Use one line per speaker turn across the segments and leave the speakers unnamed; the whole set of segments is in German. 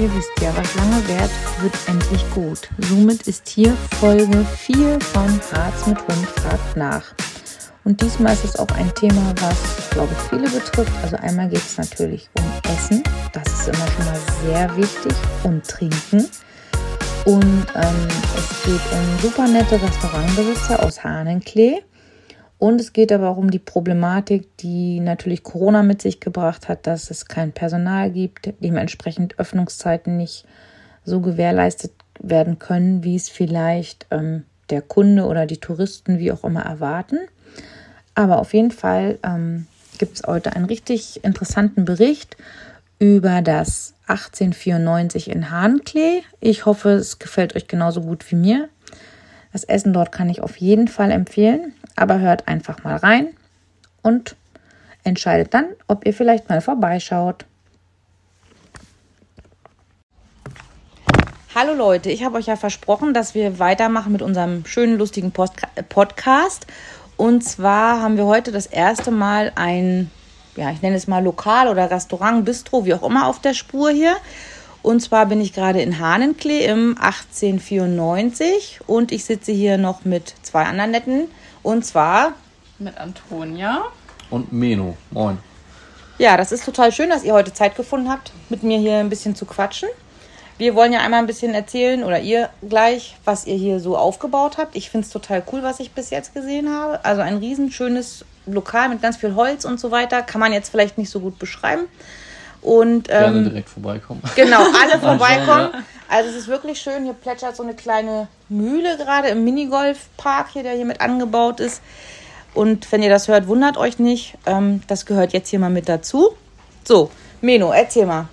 Ihr wisst ja, was lange währt, wird endlich gut. Somit ist hier Folge 4 von Arzt mit Hund fragt nach. Und diesmal ist es auch ein Thema, was, glaube ich, viele betrifft. Also einmal geht es natürlich um Essen. Das ist immer schon mal sehr wichtig. Und Trinken. Und ähm, es geht um super nette Restaurantbesitzer aus Hahnenklee. Und es geht aber auch um die Problematik, die natürlich Corona mit sich gebracht hat, dass es kein Personal gibt, dementsprechend Öffnungszeiten nicht so gewährleistet werden können, wie es vielleicht ähm, der Kunde oder die Touristen wie auch immer erwarten. Aber auf jeden Fall ähm, gibt es heute einen richtig interessanten Bericht über das 1894 in Hahnklee. Ich hoffe, es gefällt euch genauso gut wie mir. Das Essen dort kann ich auf jeden Fall empfehlen, aber hört einfach mal rein und entscheidet dann, ob ihr vielleicht mal vorbeischaut. Hallo Leute, ich habe euch ja versprochen, dass wir weitermachen mit unserem schönen, lustigen Post Podcast. Und zwar haben wir heute das erste Mal ein, ja, ich nenne es mal Lokal oder Restaurant, Bistro, wie auch immer, auf der Spur hier. Und zwar bin ich gerade in Hahnenklee im 1894 und ich sitze hier noch mit zwei anderen netten. Und zwar
mit Antonia
und Meno. Moin.
Ja, das ist total schön, dass ihr heute Zeit gefunden habt, mit mir hier ein bisschen zu quatschen. Wir wollen ja einmal ein bisschen erzählen oder ihr gleich, was ihr hier so aufgebaut habt. Ich finde es total cool, was ich bis jetzt gesehen habe. Also ein riesenschönes Lokal mit ganz viel Holz und so weiter. Kann man jetzt vielleicht nicht so gut beschreiben. Und,
ähm, Gerne direkt vorbeikommen.
Genau, alle vorbeikommen. Also es ist wirklich schön. Hier plätschert so eine kleine Mühle gerade im Minigolfpark hier, der hier mit angebaut ist. Und wenn ihr das hört, wundert euch nicht. Ähm, das gehört jetzt hier mal mit dazu. So, Meno, erzähl mal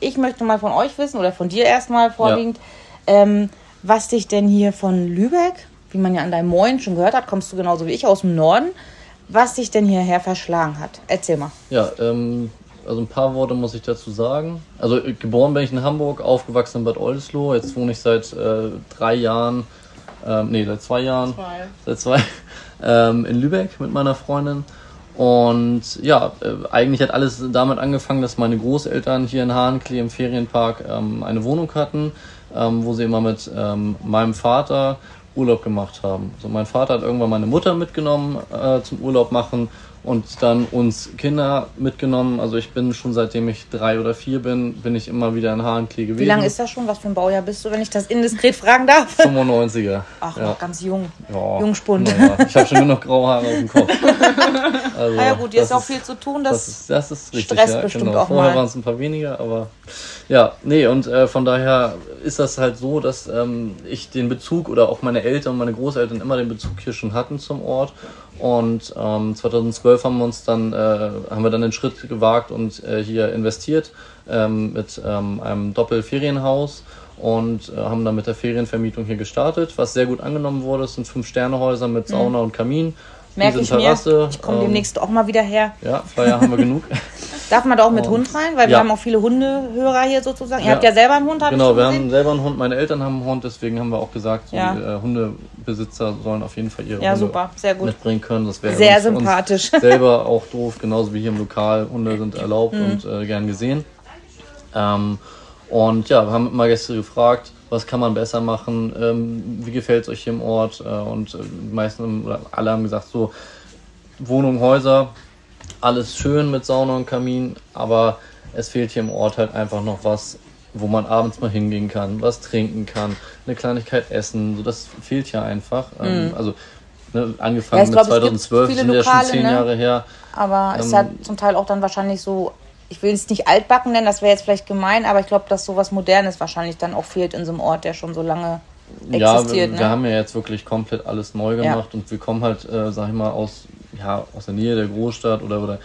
ich möchte mal von euch wissen oder von dir erstmal vorwiegend, ja. ähm, was dich denn hier von Lübeck, wie man ja an deinem Moin schon gehört hat, kommst du genauso wie ich aus dem Norden, was dich denn hierher verschlagen hat. Erzähl mal.
Ja, ähm, also ein paar Worte muss ich dazu sagen. Also äh, geboren bin ich in Hamburg, aufgewachsen in Bad Oldesloe. Jetzt wohne ich seit äh, drei Jahren, ähm, nee, seit zwei Jahren, zwei. seit zwei, ähm, in Lübeck mit meiner Freundin. Und ja, äh, eigentlich hat alles damit angefangen, dass meine Großeltern hier in Hahnklee im Ferienpark ähm, eine Wohnung hatten, ähm, wo sie immer mit ähm, meinem Vater Urlaub gemacht haben. So, mein Vater hat irgendwann meine Mutter mitgenommen äh, zum Urlaub machen und dann uns Kinder mitgenommen. Also ich bin schon seitdem ich drei oder vier bin, bin ich immer wieder in Hahnklee gewesen. Wie
lange ist das schon? Was für ein Baujahr bist du, wenn ich das indiskret fragen darf?
95er.
Ach, ja. noch ganz jung. Ja, Jungspund.
Ja. Ich habe schon nur noch graue Haare auf dem Kopf.
Also, ja gut, hier ist auch viel zu tun. Das,
das, ist, das ist richtig, Stress ja, bestimmt genau. auch Vorher waren es ein paar weniger, aber ja, nee, und äh, von daher ist das halt so, dass ähm, ich den Bezug oder auch meine Eltern und meine Großeltern immer den Bezug hier schon hatten zum Ort und ähm, 2012 haben wir uns dann, äh, haben wir dann den Schritt gewagt und äh, hier investiert ähm, mit ähm, einem Doppelferienhaus und äh, haben dann mit der Ferienvermietung hier gestartet, was sehr gut angenommen wurde. Es sind fünf Sternehäuser mit mhm. Sauna mhm. und Kamin.
Merke ich Terrasse, mir. Ich komme ähm, demnächst auch mal wieder her.
Ja, Flyer haben wir genug.
Darf man da auch mit und, Hund rein? Weil wir haben auch viele Hundehörer hier sozusagen. Ihr ja. habt ja selber einen Hund,
habe Genau, wir haben selber einen Hund. Meine Eltern haben einen Hund, deswegen haben wir auch gesagt, so ja. die, äh, Hundebesitzer sollen auf jeden Fall ihre
ja,
Hunde
super. Sehr gut.
mitbringen können. Das wäre
sehr sympathisch.
selber auch doof, genauso wie hier im Lokal. Hunde sind erlaubt mhm. und äh, gern gesehen. Ähm, und ja, wir haben immer Gäste gefragt, was kann man besser machen, ähm, wie gefällt es euch hier im Ort? Äh, und äh, die meisten, oder alle haben gesagt, so Wohnung, Häuser, alles schön mit Sauna und Kamin, aber es fehlt hier im Ort halt einfach noch was, wo man abends mal hingehen kann, was trinken kann, eine Kleinigkeit essen. So, das fehlt hier einfach. Ähm, mhm. also ne, angefangen ja, mit 2012 sind ja schon zehn ne? Jahre her.
Aber ähm, ist ja zum Teil auch dann wahrscheinlich so, ich will es nicht altbacken nennen, das wäre jetzt vielleicht gemein, aber ich glaube, dass sowas Modernes wahrscheinlich dann auch fehlt in so einem Ort, der schon so lange existiert.
Ja,
wir,
ne? wir haben ja jetzt wirklich komplett alles neu gemacht ja. und wir kommen halt, äh, sag ich mal, aus ja, aus der Nähe der Großstadt oder. oder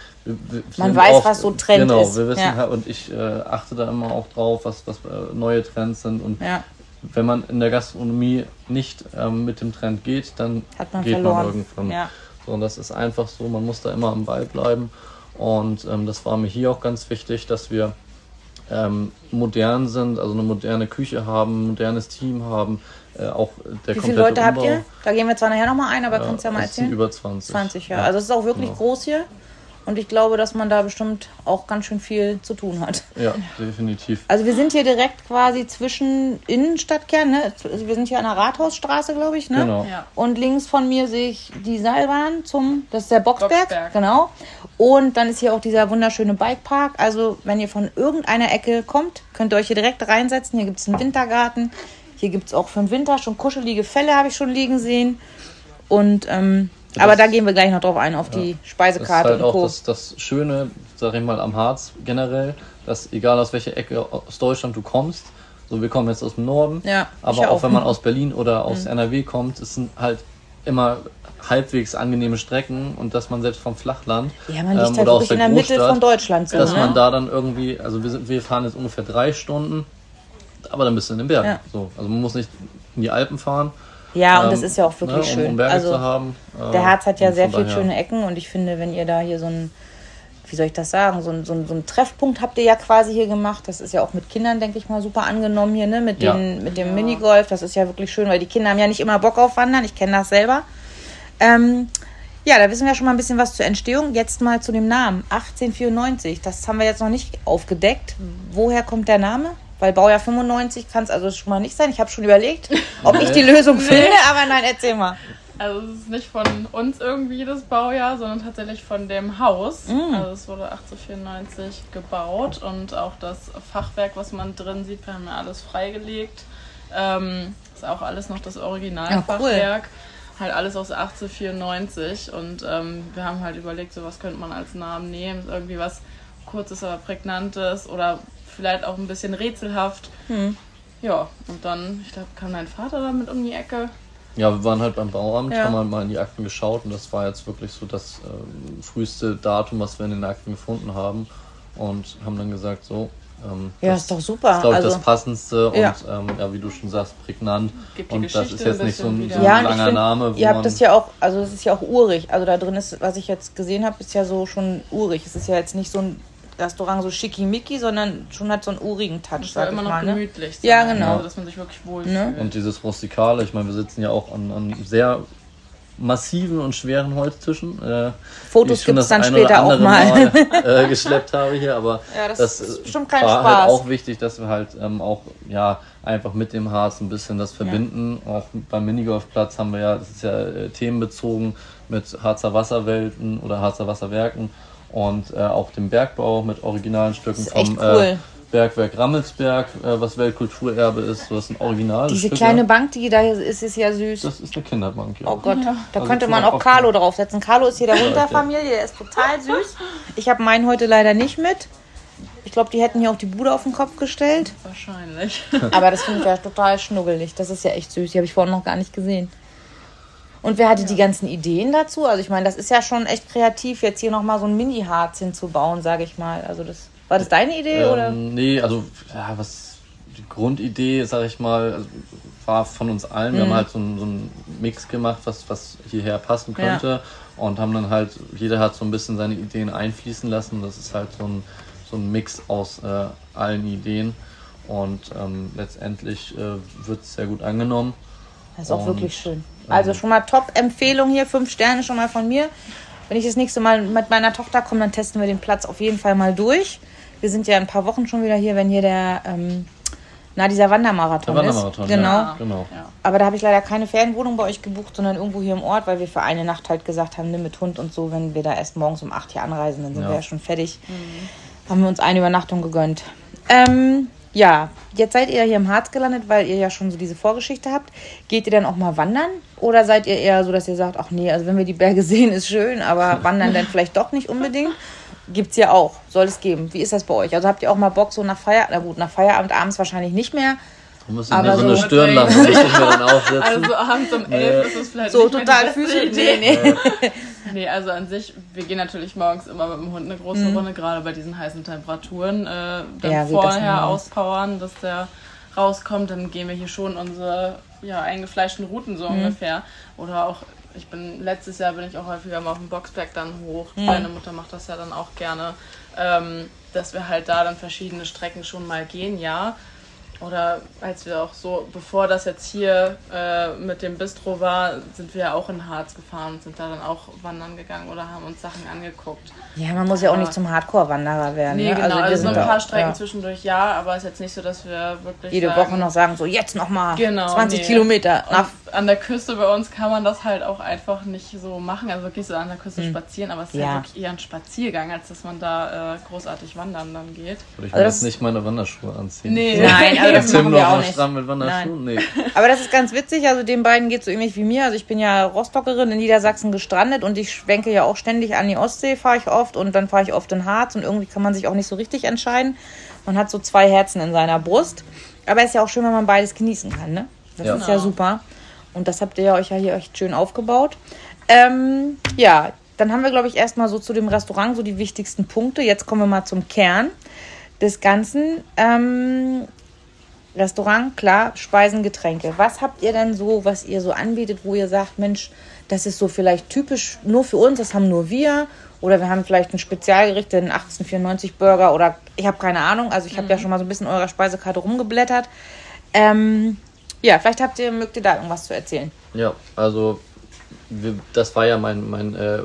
Man weiß, auch, was so Trend
genau,
ist.
Genau, wir wissen ja. halt, und ich äh, achte da immer auch drauf, was, was äh, neue Trends sind. Und
ja.
wenn man in der Gastronomie nicht ähm, mit dem Trend geht, dann
man
geht
verloren.
man irgendwann. Ja. So, und das ist einfach so, man muss da immer am Ball bleiben. Und ähm, das war mir hier auch ganz wichtig, dass wir ähm, modern sind, also eine moderne Küche haben, ein modernes Team haben, äh, auch der
Wie viele Leute Umbau, habt ihr? Da gehen wir zwar nachher nochmal ein, aber ja, kannst ja mal erzählen.
über 20.
20, ja. ja. Also es ist auch wirklich genau. groß hier. Und ich glaube, dass man da bestimmt auch ganz schön viel zu tun hat.
Ja, definitiv.
Also wir sind hier direkt quasi zwischen Innenstadtkern, ne? Also wir sind hier an der Rathausstraße, glaube ich, ne?
Genau.
Ja.
Und links von mir sehe ich die Seilbahn zum, das ist der Boxberg,
Boxberg.
genau. Und dann ist hier auch dieser wunderschöne Bikepark. Also wenn ihr von irgendeiner Ecke kommt, könnt ihr euch hier direkt reinsetzen. Hier gibt es einen Wintergarten. Hier gibt es auch für den Winter schon kuschelige Fälle, habe ich schon liegen sehen. Und ähm, aber
das-
da gehen wir gleich noch drauf ein, auf die
Das ist
Speisekarte
halt
und
auch das, das Schöne, sag ich mal, am Harz generell, dass egal aus welcher Ecke aus Deutschland du kommst, so wir kommen jetzt aus dem Norden,
Ja,
aber auch,
auch.
wenn man aus Berlin oder aus NRW kommt, es sind halt immer halbwegs angenehme Strecken und dass man selbst vom Flachland
ja, man liegt
ähm,
halt
oder aus
wirklich in
der
der Mitte
Großstadt,
von Deutschland so,
dass
ne?
man da dann irgendwie, also wir, sind, wir fahren jetzt ungefähr drei Stunden, aber dann bist du in den Bergen.
Ja.
So, also man muss nicht in die Alpen fahren.
Ja, und
ähm,
das ist ja auch wirklich
ne,
schön.
Um Berge
also
zu haben. Äh,
Der Harz hat ja sehr viele schöne Ecken und ich finde, wenn ihr da hier so ein, wie soll ich das sagen, so ein, so ein, so ein Treffpunkt habt ihr ja quasi hier gemacht. Das ist ja auch mit Kindern, denke ich mal, super angenommen hier, ne? Mit,
Ja.
den, mit dem Minigolf. Das ist ja wirklich schön, weil die Kinder haben ja nicht immer Bock auf Wandern. Ich kenne das selber. Ähm, ja, da wissen wir schon mal ein bisschen was zur Entstehung. Jetzt mal zu dem Namen. 1894. Das haben wir jetzt noch nicht aufgedeckt. Woher kommt der Name? Weil Baujahr 95 kann es also schon mal nicht sein. Ich habe schon überlegt, ob ich die Lösung finde, aber nein, erzähl mal.
Also es ist nicht von uns irgendwie das Baujahr, sondern tatsächlich von dem Haus.
Mm.
Also es wurde 1894 gebaut und auch das Fachwerk, was man drin sieht, wir haben ja alles freigelegt. Ähm, ist auch alles noch das
Ja, cool.
Originalfachwerk. Halt alles aus 1894 und ähm, wir haben halt überlegt, so was könnte man als Namen nehmen, irgendwie was kurzes, aber prägnantes oder vielleicht auch ein bisschen rätselhaft.
Hm.
Ja, und dann, ich glaube, kam dein Vater damit um die Ecke.
Ja, wir waren halt beim Bauamt,
Ja.
haben halt mal in die Akten geschaut und das war jetzt wirklich so das ähm, früheste Datum, was wir in den Akten gefunden haben und haben dann gesagt, so. Ähm,
Ja,
das
ist doch super.
ist, glaube ich,
Also-
das Passendste
Ja.
und ähm, ja, wie du schon sagst, prägnant. Und das
Geschichte
ist jetzt nicht so ein, so ein
wieder.
Ja,
langer
find,
Name, wo
ihr habt
man.
das ja auch, also es ist ja auch urig. Also da drin ist, was ich jetzt gesehen habe, ist ja so schon urig. Es ist ja jetzt nicht so ein Restaurant so schickimicki, sondern schon hat so einen urigen Touch,
Es
sag ich
immer noch
mal. Ne?
gemütlich sein.
Ja, genau.
Also, dass man sich wirklich wohlfühlt.
Ne?
und dieses Rustikale, ich meine, wir sitzen ja auch an, an sehr massiven und schweren Holztischen. Äh,
Fotos
ich
gibt's
das
dann später auch
andere
mal.
äh, geschleppt habe hier, aber
Ja, das
das,
ist bestimmt kein
war
Spaß.
halt auch wichtig, dass wir halt ähm, auch ja einfach mit dem Harz ein bisschen das verbinden. Auch beim Minigolfplatz haben wir ja, das ist ja äh, themenbezogen mit Harzer Wasserwelten oder Harzer Wasserwerken und äh, auch dem Bergbau mit originalen Stücken
Das ist echt
vom
cool.
äh, Bergwerk Rammelsberg, äh, was Weltkulturerbe ist. So, Das sind originale
Diese
Stücke.
kleine Bank, die da ist, ist ja süß.
Das ist eine Kinderbank, ja.
Oh Gott, da
Also
könnte man auch. Carlo draufsetzen. Carlo ist hier der Hund der Familie, der ist total süß. Ich habe meinen heute leider nicht mit. Ich glaube, die hätten hier auch die Bude auf den Kopf gestellt.
Wahrscheinlich.
Aber das finde ich ja total schnuggelig. Das ist ja echt süß. Die habe ich vorhin noch gar nicht gesehen. Und wer hatte die ganzen Ideen dazu? Also ich meine, das ist ja schon echt kreativ, jetzt hier nochmal so ein Mini-Harz hinzubauen, sage ich mal. Also das war das deine Idee oder?
Ähm, nee, also ja, was die Grundidee, sag ich mal, also, war von uns allen. Wir
Mhm.
haben halt so einen, so einen Mix gemacht, was, was hierher passen könnte. Und haben dann halt, jeder hat so ein bisschen seine Ideen einfließen lassen. Das ist halt so ein, so ein Mix aus äh, allen Ideen. Und ähm, letztendlich äh, wird es sehr gut angenommen.
Das ist auch
Und,
wirklich schön. Also schon mal Top-Empfehlung hier, fünf Sterne schon mal von mir. Wenn ich das nächste Mal mit meiner Tochter komme, dann testen wir den Platz auf jeden Fall mal durch. Wir sind ja in ein paar Wochen schon wieder hier, wenn hier der, ähm, na, dieser Wandermarathon,
Der Wandermarathon,
ist. Genau.
ja. Genau.
Ja.
Aber da habe ich leider keine Ferienwohnung bei euch gebucht, sondern irgendwo hier im Ort, weil wir für eine Nacht halt gesagt haben, nimm mit Hund und so, wenn wir da erst morgens um 8 hier anreisen, dann sind
Ja.
wir ja schon fertig. Haben wir uns eine Übernachtung gegönnt. Ähm, ja, jetzt seid ihr ja hier im Harz gelandet, weil ihr ja schon so diese Vorgeschichte habt. Geht ihr dann auch mal wandern? Oder seid ihr eher so, dass ihr sagt, ach nee, also wenn wir die Berge sehen, ist schön, aber wandern dann vielleicht doch nicht unbedingt? Gibt's ja auch, soll es geben. Wie ist das bei euch? Also habt ihr auch mal Bock so nach Feierabend, na gut, nach Feierabend abends wahrscheinlich nicht mehr,
Da muss ich
Aber
mir so eine
so-
Stirnlampe muss ich mir dann aufsetzen.
Also abends um 11 ist es vielleicht
so
nicht mehr die
total
beste
Füße.
Idee.
Nee, nee.
Nee, also an sich, wir gehen natürlich morgens immer mit dem Hund eine große Runde, gerade bei diesen heißen Temperaturen. Äh, dann
Mhm. Ja, das
vorher
immer.
auspowern, dass der rauskommt, dann gehen wir hier schon unsere ja, eingefleischten Routen
Mhm.
so ungefähr. Oder auch, ich bin letztes Jahr bin ich auch häufiger mal auf dem Boxberg dann hoch.
Mhm.
Meine Mutter macht das ja dann auch gerne. Ähm, dass wir halt da dann verschiedene Strecken schon mal gehen, ja. Oder als wir auch so, bevor das jetzt hier äh, mit dem Bistro war, sind wir ja auch in Harz gefahren und sind da dann auch wandern gegangen oder haben uns Sachen angeguckt.
Ja, man muss ja auch nicht zum Hardcore-Wanderer werden. Nee, ne?
genau. Also, also so ein paar Strecken ja. zwischendurch ja, aber es ist jetzt nicht so, dass wir wirklich.
Jede sagen, Woche noch sagen, so jetzt nochmal genau, 20 nee. Kilometer.
Nach an der Küste bei uns kann man das halt auch einfach nicht so machen, also wirklich so an der Küste hm. spazieren, aber es ist ja. halt wirklich eher ein Spaziergang, als dass man da äh, großartig wandern dann geht.
Würde ich mir also jetzt nicht meine Wanderschuhe anziehen.
Nee, nein, also das machen wir auch nicht. Nee. Aber das ist ganz witzig, also den beiden geht es so ähnlich wie mir, also ich bin ja Rostockerin in Niedersachsen gestrandet und ich schwenke ja auch ständig an die Ostsee, fahre ich oft und dann fahre ich oft in Harz und irgendwie kann man sich auch nicht so richtig entscheiden. Man hat so zwei Herzen in seiner Brust, aber es ist ja auch schön, wenn man beides genießen kann, ne? Das ja. ist ja super. Und das habt ihr ja euch ja hier echt schön aufgebaut. Ähm, ja, dann haben wir, glaube ich, erstmal so zu dem Restaurant so die wichtigsten Punkte. Jetzt kommen wir mal zum Kern des Ganzen. Ähm, Restaurant, klar, Speisen, Getränke. Was habt ihr denn so, was ihr so anbietet, wo ihr sagt, Mensch, das ist so vielleicht typisch nur für uns, das haben nur wir? Oder wir haben vielleicht ein Spezialgericht, den 1894 Burger oder ich habe keine Ahnung. Also ich habe mhm. ja schon mal so ein bisschen eurer Speisekarte rumgeblättert. Ähm, ja, vielleicht habt ihr, mögt ihr da irgendwas zu erzählen.
Ja, also wir, das war ja mein, mein äh,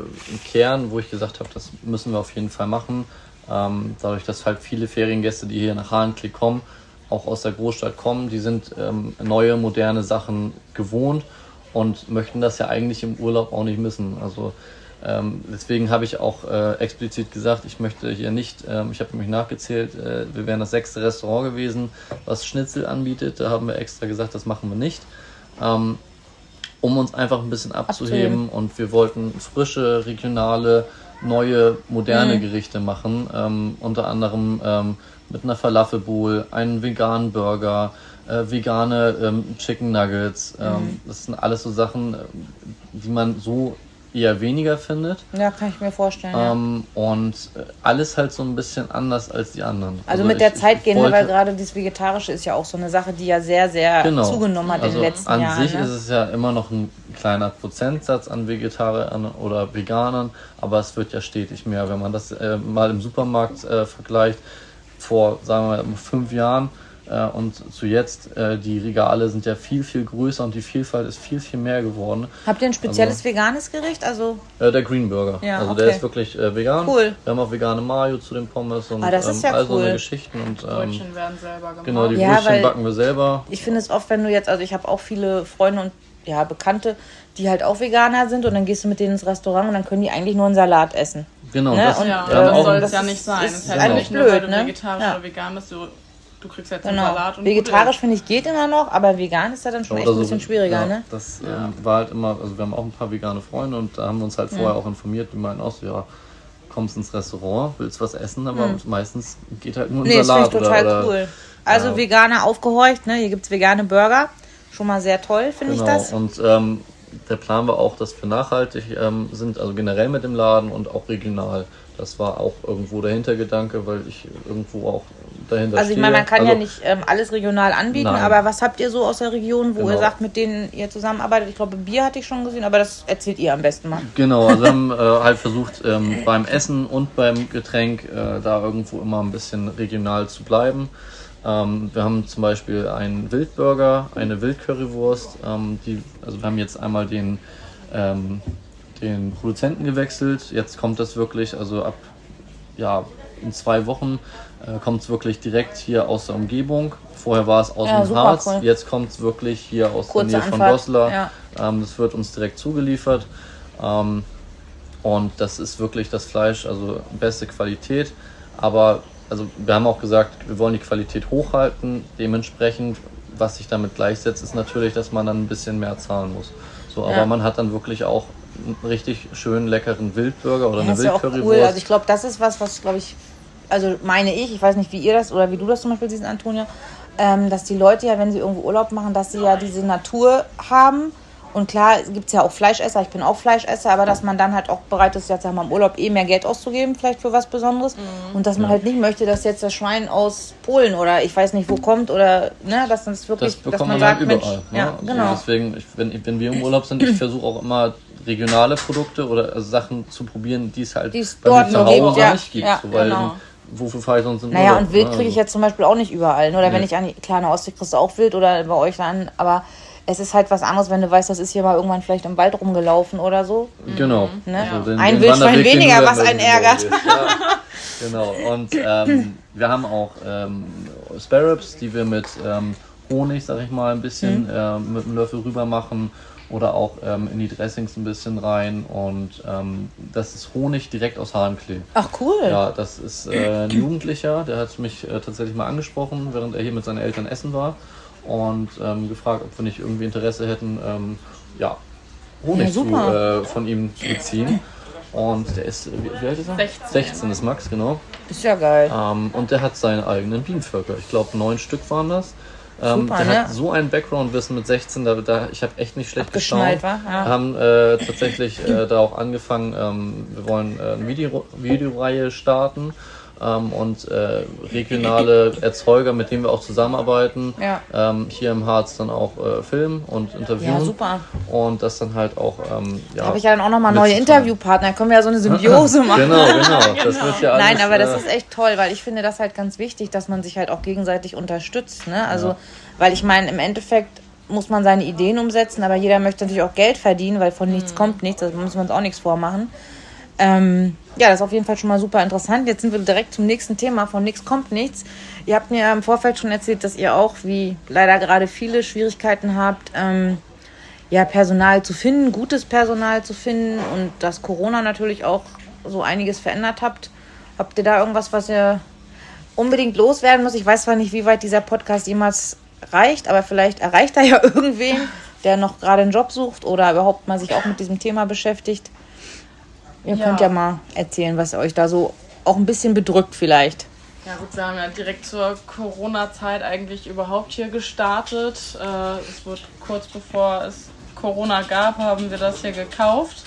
Kern, wo ich gesagt habe, das müssen wir auf jeden Fall machen. Ähm, dadurch, dass halt viele Feriengäste, die hier nach Hahnklick kommen, auch aus der Großstadt kommen, die sind ähm, neue, moderne Sachen gewohnt und möchten das ja eigentlich im Urlaub auch nicht missen. Also ähm, deswegen habe ich auch äh, explizit gesagt, ich möchte hier nicht, ähm, ich habe mich nachgezählt, äh, wir wären das sechste Restaurant gewesen, was Schnitzel anbietet. Da haben wir extra gesagt, das machen wir nicht. Ähm, um uns einfach ein bisschen abzuheben Abzuheben. und wir wollten frische, regionale, neue, moderne mhm. Gerichte machen. Ähm, unter anderem ähm, mit einer Falafel Bowl, einen veganen Burger, äh, vegane ähm, Chicken Nuggets. Mhm. Das sind alles so Sachen, äh, die man so eher weniger findet.
Ja, kann ich mir vorstellen.
Ähm, ja. Und äh, alles halt so ein bisschen anders als die anderen.
Also, also mit ich, der Zeit gehen wir, weil gerade das Vegetarische ist ja auch so eine Sache, die ja sehr, sehr genau. zugenommen hat also in den letzten
an
Jahren.
An sich ne? ist es ja immer noch ein kleiner Prozentsatz an Vegetariern oder Veganern, aber es wird ja stetig mehr. Wenn man das äh, mal im Supermarkt äh, vergleicht, vor, sagen wir mal, fünf Jahren, äh, und zu jetzt, äh, die Regale sind ja viel, viel größer und die Vielfalt ist viel, viel mehr geworden.
Habt ihr ein spezielles also, veganes Gericht? Also
äh, der Green Burger. Ja, also okay. der ist wirklich äh, vegan. Cool. Wir haben auch vegane Mayo zu den Pommes und
ah, das ist ja ähm, all so
eine Geschichten. Und,
ähm, Brötchen werden selber gemacht.
Genau, die ja, Brötchen backen wir selber.
Ich finde es oft, wenn du jetzt, also ich habe auch viele Freunde und ja, Bekannte, die halt auch Veganer sind und dann gehst du mit denen ins Restaurant und dann können die eigentlich nur einen Salat essen.
Genau,
ne? das, und, ja, ja, das soll es ja nicht sein.
Ist, ist halt nicht blöd, nur, weil du
ne? vegetarisch ja. oder vegan bist, du du kriegst jetzt
genau.
einen Salat und
Vegetarisch finde ich geht immer noch, aber vegan ist ja dann schon echt ein bisschen so, schwieriger,
ja,
ne?
Das ähm, war halt immer, also wir haben auch ein paar vegane Freunde und da haben wir uns halt vorher auch informiert, die meinen auch so, ja, kommst ins Restaurant, willst was essen, aber mhm. meistens geht halt nur ein nee, Salat.
Nee, das finde ich total oder, cool. Also ja. Veganer aufgehorcht, ne? Hier gibt es vegane Burger. Schon mal sehr toll, finde genau. ich das.
Und ähm, der Plan war auch, dass wir nachhaltig ähm, sind, also generell mit dem Laden und auch regional. Das war auch irgendwo der Hintergedanke, weil ich irgendwo auch dahinter
Also ich meine, man kann also, ja nicht ähm, alles regional anbieten, nein. aber was habt ihr so aus der Region, wo genau. ihr sagt, mit denen ihr zusammenarbeitet? Ich glaube, Bier hatte ich schon gesehen, aber das erzählt ihr am besten mal.
Genau, also wir haben äh, halt versucht, ähm, beim Essen und beim Getränk äh, da irgendwo immer ein bisschen regional zu bleiben. Ähm, wir haben zum Beispiel einen Wildburger, eine Wildcurrywurst. Ähm, die, also wir haben jetzt einmal den, ähm, den Produzenten gewechselt. Jetzt kommt das wirklich, also ab ja, in zwei Wochen äh, kommt es wirklich direkt hier aus der Umgebung. Vorher war es aus ja, dem Harz, cool. jetzt kommt es wirklich hier aus Kurze der Nähe Anfahrt. von Goslar. Ja. Ähm, das wird uns direkt zugeliefert. Ähm, und das ist wirklich das Fleisch, also beste Qualität. Aber also wir haben auch gesagt, wir wollen die Qualität hochhalten. Dementsprechend, was sich damit gleichsetzt, ist natürlich, dass man dann ein bisschen mehr zahlen muss. So, aber ja. man hat dann wirklich auch einen richtig schönen leckeren Wildburger oder ja, eine Wildcurrywurst. Ja cool.
Also ich glaube, das ist was, was glaube ich also meine ich, ich weiß nicht, wie ihr das oder wie du das zum Beispiel siehst, Antonia, ähm, dass die Leute ja, wenn sie irgendwo Urlaub machen, dass sie ja diese Natur haben. Und klar, gibt es ja auch Fleischesser, ich bin auch Fleischesser, aber dass man dann halt auch bereit ist, jetzt sagen wir im Urlaub eh mehr Geld auszugeben, vielleicht für was Besonderes. Mhm. Und dass man ja. halt nicht möchte, dass jetzt das Schwein aus Polen oder ich weiß nicht wo kommt oder ne, dass das wirklich,
das dass
man,
man sagt, überall, Mensch, ne? ja, also genau. deswegen, ich, wenn, wenn wir im Urlaub sind, ich versuche auch immer regionale Produkte oder also Sachen zu probieren, die es halt
bei mir zu Hause
nicht gibt. Ja, so, weil
genau
wofür fahre ich sonst
in Naja, Urlaub, und Wild ne? kriege ich jetzt zum Beispiel auch nicht überall. Oder nee. wenn ich an die kleine Ostsee kriegst du auch Wild oder bei euch dann. Aber es ist halt was anderes, wenn du weißt, das ist hier mal irgendwann vielleicht im Wald rumgelaufen oder so.
Genau.
Ne? Also den, ein Wildschwein weniger, was einen ärgert.
Ja, genau. Und ähm, wir haben auch ähm, Sparrows, die wir mit ähm, Honig, sag ich mal, ein bisschen mhm. äh, mit einem Löffel rüber machen oder auch ähm, in die Dressings ein bisschen rein. Und ähm, das ist Honig direkt aus Hahnklee.
Ach cool.
Ja, das ist äh, ein Jugendlicher, der hat mich äh, tatsächlich mal angesprochen, während er hier mit seinen Eltern essen war und ähm, gefragt, ob wir nicht irgendwie Interesse hätten, ähm, ja, Honig ja, zu, äh, von ihm zu beziehen. Und der ist, wie, wie alt ist er?
16.
16 ist Max, genau.
Ist ja geil.
Ähm, und der hat seine eigenen Bienenvölker. Ich glaube, neun Stück waren das. Ähm, Super, der ne? hat so ein Background-Wissen mit 16, da, da ich habe echt nicht schlecht gestaunt. War, ja. haben äh, tatsächlich äh, da auch angefangen, ähm, wir wollen äh, eine Video Videoreihe starten ähm, und äh, regionale Erzeuger, mit denen wir auch zusammenarbeiten,
ja.
ähm, hier im Harz dann auch äh, filmen und interviewen. Ja,
super.
Und das dann halt auch. Ähm,
ja, da habe ich ja dann auch nochmal neue Interviewpartner, da können wir ja so eine Symbiose machen.
genau, genau. Das
genau.
wird ja
alles, Nein, aber das äh, ist echt toll, weil ich finde das halt ganz wichtig, dass man sich halt auch gegenseitig unterstützt. Ne? Also, ja. weil ich meine, im Endeffekt muss man seine Ideen umsetzen, aber jeder möchte natürlich auch Geld verdienen, weil von nichts mhm. kommt nichts, da müssen wir uns auch nichts vormachen. Ähm, ja, das ist auf jeden Fall schon mal super interessant. Jetzt sind wir direkt zum nächsten Thema. Von nichts kommt nichts. Ihr habt mir im Vorfeld schon erzählt, dass ihr auch, wie leider gerade viele Schwierigkeiten habt, ähm, ja, Personal zu finden, gutes Personal zu finden und dass Corona natürlich auch so einiges verändert habt. Habt ihr da irgendwas, was ihr unbedingt loswerden muss? Ich weiß zwar nicht, wie weit dieser Podcast jemals reicht, aber vielleicht erreicht er ja irgendwen, der noch gerade einen Job sucht oder überhaupt mal sich auch mit diesem Thema beschäftigt. Ihr ja. könnt ja mal erzählen, was euch da so auch ein bisschen bedrückt vielleicht.
Ja gut, wir haben ja direkt zur Corona-Zeit eigentlich überhaupt hier gestartet. Äh, es wurde kurz bevor es Corona gab, haben wir das hier gekauft.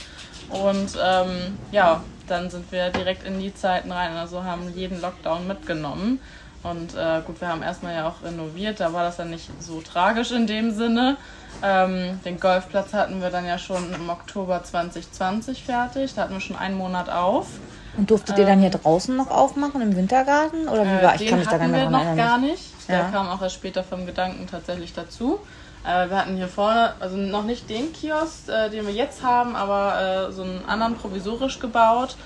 Und ähm, ja, dann sind wir direkt in die Zeiten rein, also haben jeden Lockdown mitgenommen. Und äh, gut, wir haben erstmal ja auch renoviert, da war das dann nicht so tragisch in dem Sinne. Ähm, den Golfplatz hatten wir dann ja schon im Oktober 2020 fertig. Da hatten wir schon einen Monat auf.
Und durftet ihr dann hier ähm, draußen noch aufmachen im Wintergarten? Oder wie war?
Ich kann mich da gar nicht noch erinnern. gar nicht. Der ja. kam auch erst später vom Gedanken tatsächlich dazu. Äh, wir hatten hier vorne, also noch nicht den Kiosk, äh, den wir jetzt haben, aber äh, so einen anderen provisorisch gebaut.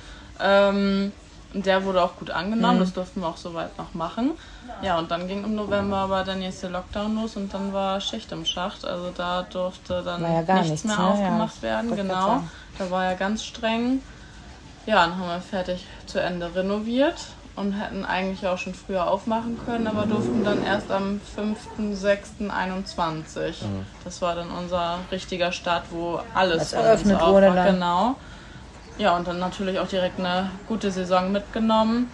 Ähm, der wurde auch gut angenommen, mhm. das durften wir auch soweit noch machen. Ja, und dann ging im November aber der nächste Lockdown los und dann war Schicht im Schacht. Also da durfte dann ja nichts, nichts, mehr ne? aufgemacht ja, werden. Genau, da war ja ganz streng. Ja, dann haben wir fertig zu Ende renoviert und hätten eigentlich auch schon früher aufmachen können, aber durften dann erst am 5.6.21. Mhm. Das war dann unser richtiger Start, wo alles
eröffnet wurde. Dann.
Genau. Ja, und dann natürlich auch direkt eine gute Saison mitgenommen.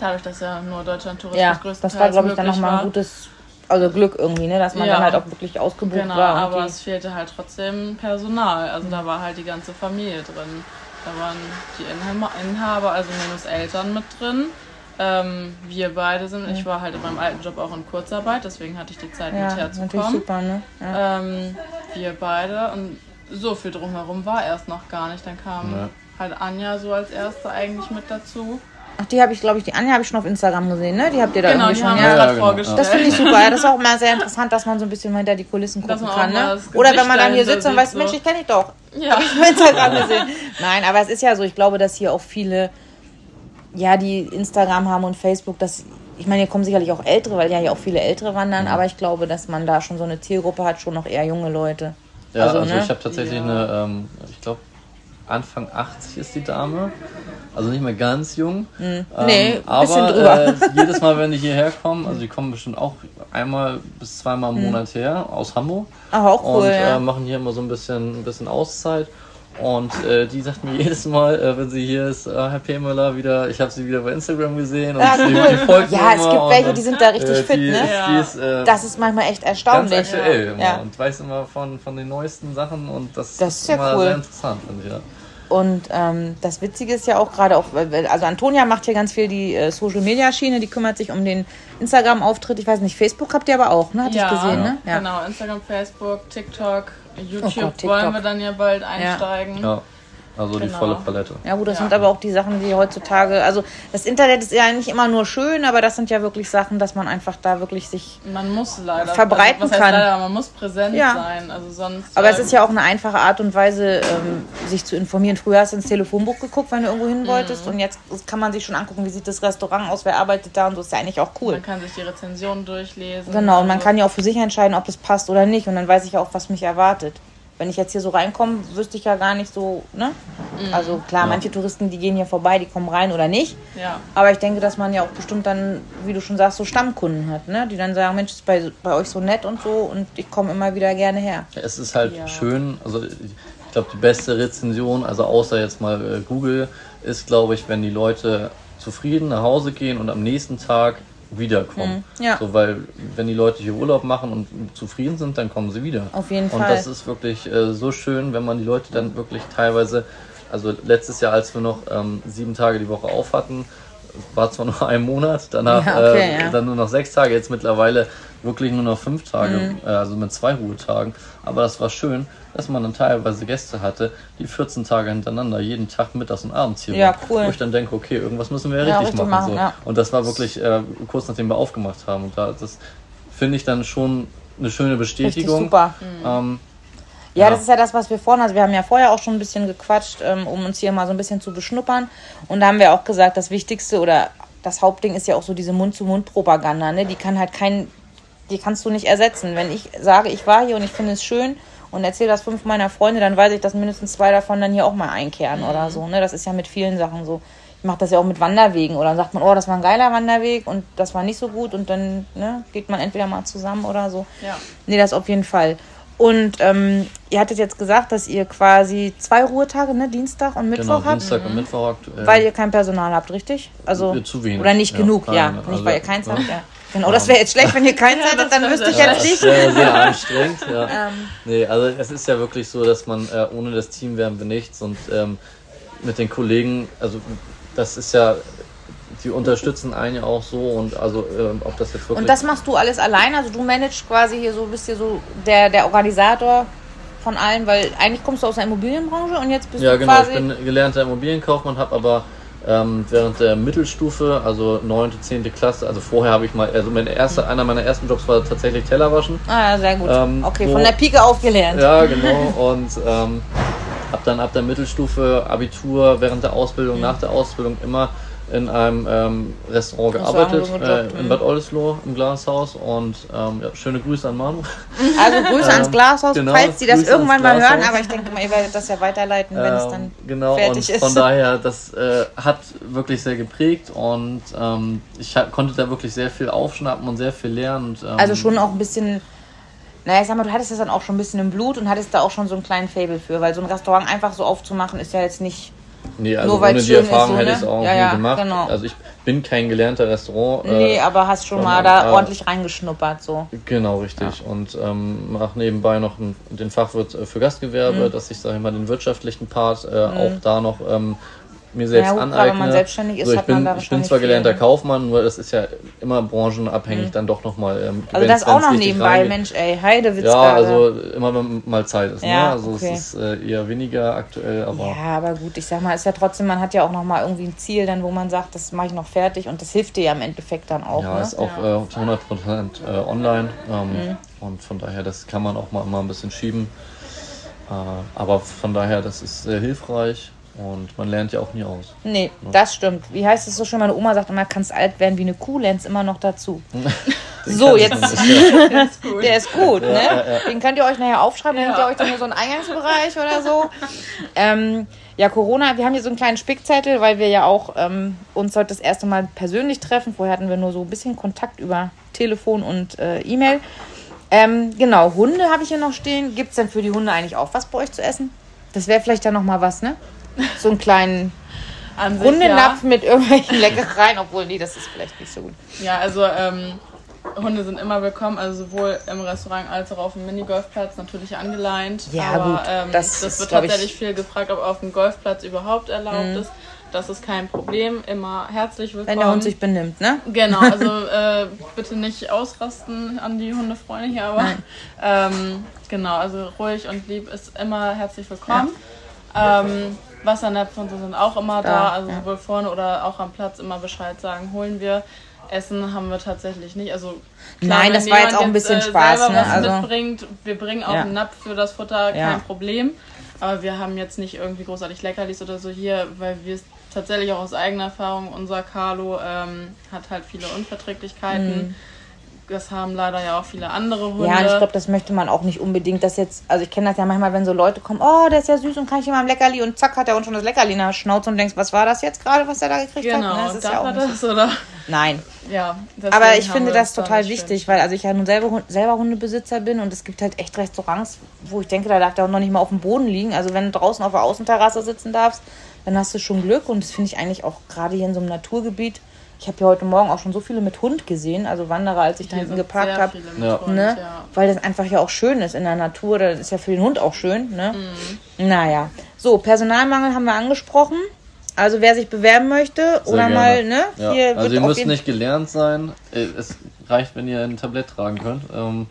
Dadurch, dass ja nur Deutschland Tourismus ja,
größtenteils das war, glaube ich, dann nochmal ein gutes also Glück irgendwie, ne? dass man ja. dann halt auch wirklich ausgebucht
genau,
war.
aber es fehlte halt trotzdem Personal. Also da war halt die ganze Familie drin. Da waren die Inhaber, also minus Eltern mit drin. Ähm, wir beide sind, ich war halt in meinem alten Job auch in Kurzarbeit, deswegen hatte ich die Zeit ja, mit herzukommen.
Super, ne?
Ja. Ähm, wir beide und so viel drumherum war erst noch gar nicht. Dann kam ja. halt Anja so als erste eigentlich mit dazu.
Ach, die habe ich, glaube ich, die Anja habe ich schon auf Instagram gesehen, ne? Die habt ihr da
genau,
irgendwie
schon
ja,
ja, genau. vorgestellt.
Das finde ich super. Ja, das ist auch mal sehr interessant, dass man so ein bisschen hinter die Kulissen gucken kann, ne? Oder wenn man dann hier sitzt und weiß, so. Mensch, ich kenne dich doch.
Ja.
Hab ich Instagram gesehen. Nein, aber es ist ja so, ich glaube, dass hier auch viele, ja, die Instagram haben und Facebook, dass ich meine, hier kommen sicherlich auch Ältere, weil ja hier auch viele Ältere wandern, mhm. aber ich glaube, dass man da schon so eine Zielgruppe hat, schon noch eher junge Leute.
Ja, also, also ne? ich habe tatsächlich ja. eine, ähm, ich glaube, Anfang 80 ist die Dame. Also nicht mehr ganz jung.
Mhm. Ähm, nee,
aber äh, jedes Mal, wenn die hierher kommen, also die kommen bestimmt auch einmal bis zweimal im mhm. Monat her aus Hamburg.
Ach, auch cool.
Und äh,
ja.
machen hier immer so ein bisschen, ein bisschen Auszeit. Und äh, die sagt mir jedes Mal, äh, wenn sie hier ist, äh, Herr P. Müller, wieder, ich habe sie wieder bei Instagram gesehen und ja,
sie,
die
folgt Ja, es gibt welche, die sind da richtig
äh,
fit,
die,
ne?
Die ist,
äh, das ist manchmal echt erstaunlich.
Ganz aktuell ja. immer und weiß immer von, von den neuesten Sachen und das,
das ist, ist immer
cool. sehr interessant, finde ich, ja.
Und ähm, das Witzige ist ja auch gerade auch, also Antonia macht hier ganz viel die äh, Social Media Schiene, die kümmert sich um den Instagram Auftritt. Ich weiß nicht, Facebook habt ihr aber auch, ne? Hatte ja, ich gesehen, ne?
Ja, genau. Instagram, Facebook, TikTok, YouTube oh Gott, TikTok. wollen wir dann ja bald einsteigen.
Ja. Also genau. die volle Palette.
Ja gut, das ja. sind aber auch die Sachen, die heutzutage, also das Internet ist ja nicht immer nur schön, aber das sind ja wirklich Sachen, dass man einfach da wirklich sich
man muss leider,
verbreiten also, kann.
Leider, man muss präsent ja. sein, also sonst.
Aber es ist ja auch eine einfache Art und Weise, ähm, sich zu informieren. Früher hast du ins Telefonbuch geguckt, wenn du irgendwo hin wolltest mhm. und jetzt kann man sich schon angucken, wie sieht das Restaurant aus, wer arbeitet da und so ist ja eigentlich auch cool.
Man kann sich die Rezensionen durchlesen.
Genau, und man also kann ja auch für sich entscheiden, ob es passt oder nicht und dann weiß ich auch, was mich erwartet wenn ich jetzt hier so reinkomme, wüsste ich ja gar nicht so, ne? Mhm. Also klar, ja. manche Touristen, die gehen hier vorbei, die kommen rein oder nicht.
Ja.
Aber ich denke, dass man ja auch bestimmt dann, wie du schon sagst, so Stammkunden hat, ne? Die dann sagen, Mensch, ist bei, bei euch so nett und so und ich komme immer wieder gerne her.
Es ist halt ja. schön, also ich glaube, die beste Rezension, also außer jetzt mal äh, Google, ist, glaube ich, wenn die Leute zufrieden nach Hause gehen und am nächsten Tag wiederkommen.
Mhm, ja.
So, weil wenn die Leute hier Urlaub machen und zufrieden sind, dann kommen sie wieder.
Auf jeden
Fall. Und das ist wirklich äh, so schön, wenn man die Leute dann wirklich teilweise, also letztes Jahr, als wir noch ähm, sieben Tage die Woche auf hatten, war zwar nur ein Monat, danach ja, okay, äh, ja. dann nur noch sechs Tage, jetzt mittlerweile wirklich nur noch fünf Tage, mhm. äh, also mit zwei Ruhetagen. Aber das war schön, dass man dann teilweise Gäste hatte, die 14 Tage hintereinander jeden Tag mittags und abends hier
ja, waren. Cool.
Wo ich dann denke, okay, irgendwas müssen wir ja richtig, richtig machen. machen so. ja. Und das war wirklich äh, kurz nachdem wir aufgemacht haben. Und da, das finde ich dann schon eine schöne Bestätigung.
Richtig super. Mhm. Ähm, ja, ja, das ist ja das, was wir vorhin, also wir haben ja vorher auch schon ein bisschen gequatscht, ähm, um uns hier mal so ein bisschen zu beschnuppern. Und da haben wir auch gesagt, das Wichtigste oder das Hauptding ist ja auch so diese Mund-zu-Mund-Propaganda, ne? Die kann halt kein, die kannst du nicht ersetzen. Wenn ich sage, ich war hier und ich finde es schön und erzähle das fünf meiner Freunde, dann weiß ich, dass mindestens zwei davon dann hier auch mal einkehren mhm. oder so. Ne? Das ist ja mit vielen Sachen so. Ich mache das ja auch mit Wanderwegen oder dann sagt man, oh, das war ein geiler Wanderweg und das war nicht so gut und dann ne, geht man entweder mal zusammen oder so.
Ja.
Nee, das auf jeden Fall. Und ähm, ihr hattet jetzt gesagt, dass ihr quasi zwei Ruhetage, ne, Dienstag und Mittwoch genau, habt.
Dienstag und Mittwoch aktuell.
Weil ihr kein Personal habt, richtig? Also
zu wenig.
Oder nicht ja, genug, keine, ja. Nicht also, weil ihr keins ja. habt, ja. Genau, das wäre jetzt schlecht, wenn ihr keins ja, hättet, dann wüsste ich jetzt nicht.
Sehr, sehr anstrengend, ja. Ähm. Nee, also es ist ja wirklich so, dass man äh, ohne das Team wären wir nichts und ähm, mit den Kollegen, also das ist ja, die unterstützen einen ja auch so und also ähm, ob das jetzt wirklich.
Und das machst du alles allein? Also du managst quasi hier so, bist hier so der, der Organisator von allem, weil eigentlich kommst du aus der Immobilienbranche und jetzt bist
ja,
du
genau, quasi... Ja genau, ich bin gelernter Immobilienkaufmann, habe aber ähm, während der Mittelstufe, also 9., 10. Klasse, also vorher habe ich mal, also mein erster, einer meiner ersten Jobs war tatsächlich Tellerwaschen.
Ah, ja, sehr gut. Ähm, okay, wo, von der Pike aufgelernt.
Ja, genau. Und ähm, habe dann ab der Mittelstufe, Abitur, während der Ausbildung, mhm. nach der Ausbildung immer in einem ähm, Restaurant gearbeitet, äh, in Bad Oldesloe im Glashaus und ähm, ja, schöne Grüße an Manu.
Also Grüße ans ähm, Glashaus, genau, falls Sie das irgendwann mal hören, aber ich denke mal, ihr werdet das ja weiterleiten, wenn es dann ähm, genau, fertig
und
ist.
Von daher, das äh, hat wirklich sehr geprägt und ähm, ich konnte da wirklich sehr viel aufschnappen und sehr viel lernen. Und,
also schon auch ein bisschen naja, ich sag mal, du hattest das dann auch schon ein bisschen im Blut und hattest da auch schon so einen kleinen Fable für, weil so ein Restaurant einfach so aufzumachen ist ja jetzt nicht
Nee, also Nur ohne die Erfahrung so, hätte ich es auch ja, nie ja, gemacht. Genau. Also ich bin kein gelernter Restaurant.
Äh, nee, aber hast schon mal da äh, ordentlich reingeschnuppert so.
Genau, richtig. Ja. Und ähm, mache nebenbei noch den Fachwirt äh, für Gastgewerbe, mhm. dass ich, sage ich mal, den wirtschaftlichen Part äh, mhm. auch da noch ähm, mir selbst ja, aneignen. Wenn man
selbstständig ist,
so, ich bin, ich bin zwar gelernter Kaufmann, nur das ist ja immer branchenabhängig mhm. dann doch nochmal. Ähm,
also das auch noch nebenbei, reingeht. Mensch, ey, Heidewitzka.
Ja, also immer wenn mal Zeit ist. Ne? Ja, ne? Also okay. es ist äh, eher weniger aktuell, aber.
Ja, aber gut, ich sag mal, ist ja trotzdem, man hat ja auch nochmal irgendwie ein Ziel, dann wo man sagt, das mache ich noch fertig und das hilft dir ja im Endeffekt dann auch.
Ja,
ne?
ist auch ja. äh, 100% äh, online ähm, mhm. und von daher, das kann man auch mal, mal ein bisschen schieben. Äh, aber von daher, das ist sehr hilfreich. Und man lernt ja auch nie aus.
Nee, ne? das stimmt. Wie heißt es so schön? Meine Oma sagt immer, kannst alt werden wie eine Kuh, lernst immer noch dazu. so, jetzt. Der ist gut, Der ist gut ne? Ja, ja. Den könnt ihr euch nachher aufschreiben, dann ja. nehmt ihr euch dann nur so einen Eingangsbereich oder so. Ähm, ja, Corona, wir haben hier so einen kleinen Spickzettel, weil wir ja auch ähm, uns heute das erste Mal persönlich treffen. Vorher hatten wir nur so ein bisschen Kontakt über Telefon und äh, E-Mail. Ähm, genau, Hunde habe ich hier noch stehen. Gibt es denn für die Hunde eigentlich auch was bei euch zu essen? Das wäre vielleicht dann nochmal was, ne? So einen kleinen Hundenapf ja. mit irgendwelchen Leckereien, obwohl, nee, das ist vielleicht nicht so gut.
Ja, also ähm, Hunde sind immer willkommen, also sowohl im Restaurant als auch auf dem Minigolfplatz natürlich angeleint.
Ja, aber gut,
ähm, das, das wird tatsächlich viel gefragt, ob auf dem Golfplatz überhaupt erlaubt mhm. ist. Das ist kein Problem, immer herzlich willkommen.
Wenn der Hund sich benimmt, ne?
Genau, also äh, bitte nicht ausrasten an die Hundefreunde hier, aber ähm, genau, also ruhig und lieb ist immer herzlich willkommen. Ja. Ähm, Wassernäpfe und so sind auch immer da, da also ja. sowohl vorne oder auch am Platz immer Bescheid sagen, holen wir. Essen haben wir tatsächlich nicht. Also
klar, Nein, das war jetzt auch ein bisschen jetzt, äh, Spaß.
Ne? Also, mitbringt, wir bringen auch ja. einen Napf für das Futter, kein Problem. Aber wir haben jetzt nicht irgendwie großartig Leckerlis oder so hier, weil wir es tatsächlich auch aus eigener Erfahrung, unser Carlo ähm, hat halt viele Unverträglichkeiten. Mhm das haben leider ja auch viele andere Hunde.
Ja, ich glaube, das möchte man auch nicht unbedingt, dass jetzt, also ich kenne das ja manchmal, wenn so Leute kommen, oh, der ist ja süß und kann ich ihm mal ein Leckerli und zack hat er uns schon das Leckerli in der Schnauze und denkst, was war das jetzt gerade, was er da gekriegt
genau,
hat?
Genau, das ist ja auch das, oder?
Nein.
Ja,
aber ich finde das total wichtig, weil also ich ja nun selber, selber Hundebesitzer bin und es gibt halt echt Restaurants, wo ich denke, da darf der auch noch nicht mal auf dem Boden liegen. Also wenn du draußen auf der Außenterrasse sitzen darfst, dann hast du schon Glück und das finde ich eigentlich auch gerade hier in so einem Naturgebiet ich habe ja heute Morgen auch schon so viele mit Hund gesehen, also Wanderer, als ich da hinten geparkt habe. Ja. Ne? Ja. Weil das einfach ja auch schön ist in der Natur. Das ist ja für den Hund auch schön. Ne? Mhm. Naja. So, Personalmangel haben wir angesprochen. Also wer sich bewerben möchte Sehr oder gerne. mal, ne?
Ja. Hier also ihr müsst nicht gelernt sein. Äh, es reicht, wenn ihr ein Tablett tragen könnt. Ähm,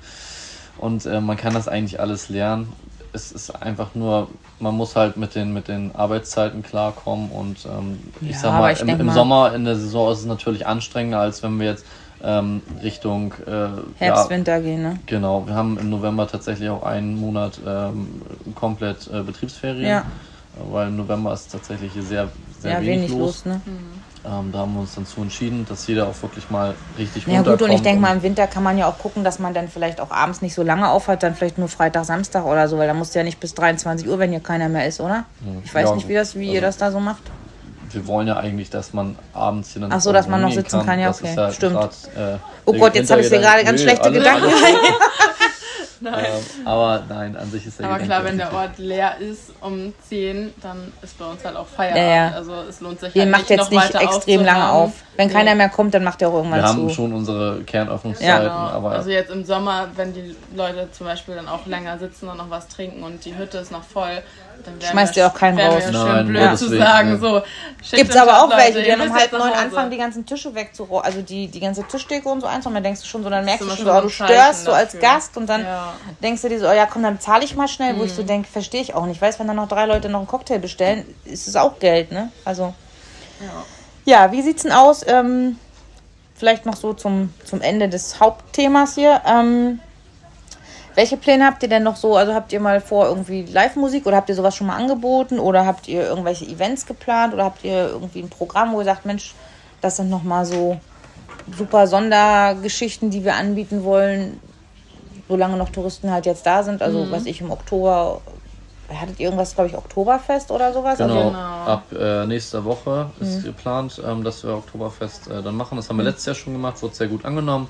und äh, man kann das eigentlich alles lernen es ist einfach nur, man muss halt mit den, mit den Arbeitszeiten klarkommen und ähm, ich ja, sag mal, ich im, im mal, Sommer in der Saison ist es natürlich anstrengender, als wenn wir jetzt ähm, Richtung
äh, Herbst, ja, Winter gehen. Ne?
Genau, wir haben im November tatsächlich auch einen Monat ähm, komplett äh, Betriebsferien, ja. weil im November ist tatsächlich sehr, sehr ja, wenig, wenig los. los ne? mhm. Ähm, da haben wir uns dann zu entschieden, dass jeder auch wirklich mal richtig
Ja gut, und ich denke mal, im Winter kann man ja auch gucken, dass man dann vielleicht auch abends nicht so lange aufhört, dann vielleicht nur Freitag, Samstag oder so, weil da musst du ja nicht bis 23 Uhr, wenn hier keiner mehr ist, oder? Ich weiß ja, nicht, wie, das, wie also, ihr das da so macht.
Wir wollen ja eigentlich, dass man abends hier dann.
Ach so, dass man noch sitzen kann, kann ja, okay. Ja Stimmt. Grad, äh, oh Gott, jetzt habe ich dir gerade ganz schlechte alle, Gedanken.
Nein. Ähm, aber nein, an sich ist
der Aber klar, wenn der Ort leer ist um 10, dann ist bei uns halt auch Feierabend. Ja, ja. Also es lohnt sich
Ihr halt macht jetzt nicht extrem lange auf. Wenn keiner mehr kommt, dann macht er auch irgendwann
Wir
zu.
Wir haben schon unsere Kernöffnungszeiten. Ja. Genau. Aber
also jetzt im Sommer, wenn die Leute zum Beispiel dann auch länger sitzen und noch was trinken und die Hütte ist noch voll, dann
schmeißt ihr auch keinen raus.
Schön Nein, blöd ja. zu sagen. Nee. So,
Gibt es aber auch welche, die dann um halb neun anfangen, die ganzen Tische wegzuräumen, also die, die ganze Tischdeko und so einzuräumen. Dann denkst du schon so, dann merkst du schon so, oh, du störst so als Gast und dann ja. denkst du dir so, oh ja komm, dann zahle ich mal schnell, mhm. wo ich so mhm. denke, verstehe ich auch nicht. Weißt, wenn dann noch drei Leute noch einen Cocktail bestellen, ist es auch Geld, ne? Also. Ja, ja wie sieht's denn aus? Ähm, vielleicht noch so zum, zum Ende des Hauptthemas hier. Ähm, welche Pläne habt ihr denn noch so? Also habt ihr mal vor irgendwie Live-Musik oder habt ihr sowas schon mal angeboten oder habt ihr irgendwelche Events geplant oder habt ihr irgendwie ein Programm, wo ihr sagt, Mensch, das sind nochmal so super Sondergeschichten, die wir anbieten wollen, solange noch Touristen halt jetzt da sind. Also, mhm. was ich im Oktober hattet ihr irgendwas, glaube ich, Oktoberfest oder sowas?
Genau, also, genau. ab äh, nächster Woche ist mhm. geplant, ähm, dass wir Oktoberfest äh, dann machen. Das haben wir mhm. letztes Jahr schon gemacht, wurde sehr gut angenommen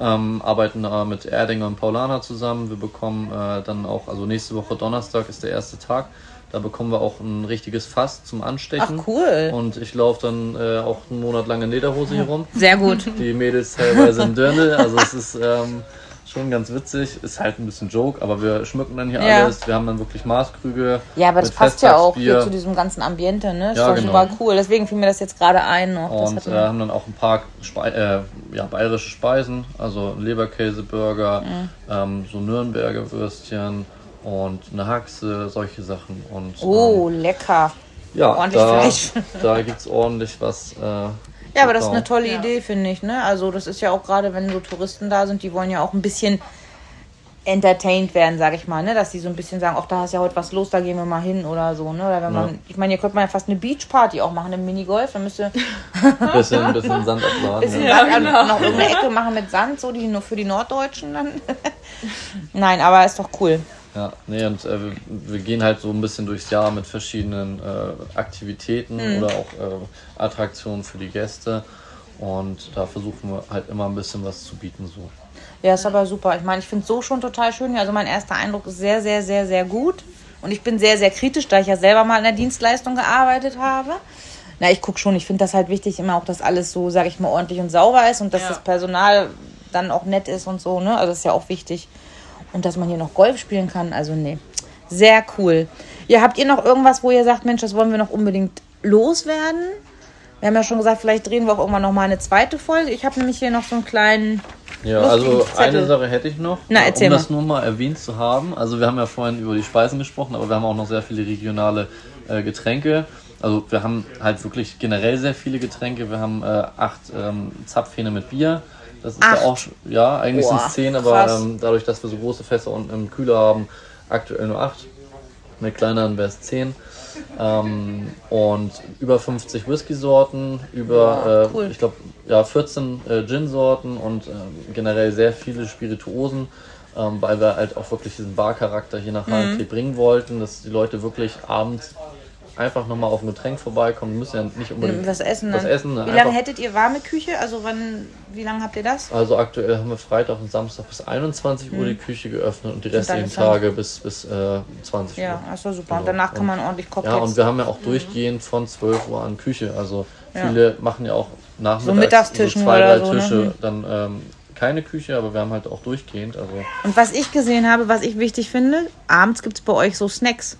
ähm, arbeiten da mit Erdinger und Paulana zusammen. Wir bekommen äh, dann auch, also nächste Woche Donnerstag ist der erste Tag. Da bekommen wir auch ein richtiges Fass zum Anstechen.
Ach cool.
Und ich laufe dann äh, auch einen Monat lang in Lederhose hier rum.
Sehr gut.
Die Mädels teilweise in Dirndl. Also es ist ähm, schon ganz witzig. Ist halt ein bisschen Joke, aber wir schmücken dann hier ja. alles. Wir haben dann wirklich Maßkrüge.
Ja, aber das passt ja auch hier zu diesem ganzen Ambiente, ne? Das ja, ist genau. super cool. Deswegen fiel mir das jetzt gerade ein noch.
Und äh, haben dann auch ein paar Spe äh, ja, bayerische Speisen, also Leberkäseburger, mhm. ähm, so Nürnberger Würstchen und eine Haxe, solche Sachen. Und,
oh, ähm, lecker.
Ja, ordentlich da, Fleisch. da gibt es ordentlich was. Äh,
ja, aber das ist eine tolle ja. Idee, finde ich. Ne? Also das ist ja auch gerade, wenn so Touristen da sind, die wollen ja auch ein bisschen entertained werden, sage ich mal, ne? Dass die so ein bisschen sagen, ach, da ist ja heute was los, da gehen wir mal hin oder so, ne? Oder wenn man, ich meine, hier könnte man ja fast eine Beachparty auch machen im Minigolf, dann müsste
ein bisschen, ein bisschen Sand abladen.
Bisschen ja. Sand, genau. noch irgendeine Ecke machen mit Sand, so die nur für die Norddeutschen dann. Nein, aber ist doch cool.
Ja, nee, und äh, wir, wir, gehen halt so ein bisschen durchs Jahr mit verschiedenen äh, Aktivitäten mhm. oder auch äh, Attraktionen für die Gäste. Und da versuchen wir halt immer ein bisschen was zu bieten. So.
Ja, ist aber super. Ich meine, ich finde es so schon total schön. Also mein erster Eindruck ist sehr, sehr, sehr, sehr gut. Und ich bin sehr, sehr kritisch, da ich ja selber mal in der Dienstleistung gearbeitet habe. Na, ich gucke schon, ich finde das halt wichtig, immer auch, dass alles so, sage ich mal, ordentlich und sauber ist und dass ja. das Personal dann auch nett ist und so, ne? Also das ist ja auch wichtig. Und dass man hier noch Golf spielen kann, also nee. Sehr cool. Ja, habt ihr noch irgendwas, wo ihr sagt, Mensch, das wollen wir noch unbedingt loswerden? Wir haben ja schon gesagt, vielleicht drehen wir auch irgendwann noch mal eine zweite Folge. Ich habe nämlich hier noch so einen kleinen.
Ja, also eine Sache hätte ich noch,
Na, erzähl
um
mal.
das nur mal erwähnt zu haben. Also wir haben ja vorhin über die Speisen gesprochen, aber wir haben auch noch sehr viele regionale äh, Getränke. Also wir haben halt wirklich generell sehr viele Getränke. Wir haben äh, acht ähm, Zapfhähne mit Bier. Das ist acht. ja auch, ja, eigentlich sind es zehn, aber ähm, dadurch, dass wir so große Fässer unten im Kühler haben, aktuell nur acht. Mit kleineren wäre es zehn. Ähm, und über 50 Whisky-Sorten, über, ja, cool. äh, ich glaube, ja, 14 äh, Gin-Sorten und äh, generell sehr viele Spirituosen, ähm, weil wir halt auch wirklich diesen Bar-Charakter hier nach mhm. bringen wollten, dass die Leute wirklich abends einfach nochmal auf ein Getränk vorbeikommen. müssen ja nicht unbedingt
was essen.
Was essen
wie lange hättet ihr warme Küche? Also wann, wie lange habt ihr das?
Also aktuell haben wir Freitag und Samstag bis 21 Uhr hm. die Küche geöffnet und die restlichen Tage bis, bis äh, 20 Uhr.
Ja, das war super. Genau. Und danach kann man ordentlich
kochen. Ja, und wir haben ja auch mhm. durchgehend von 12 Uhr an Küche. Also viele ja. machen ja auch nachmittags so, Mittagstischen so zwei, drei so, ne? Tische, ne? dann ähm, keine Küche, aber wir haben halt auch durchgehend. Also
und was ich gesehen habe, was ich wichtig finde, abends gibt es bei euch so Snacks.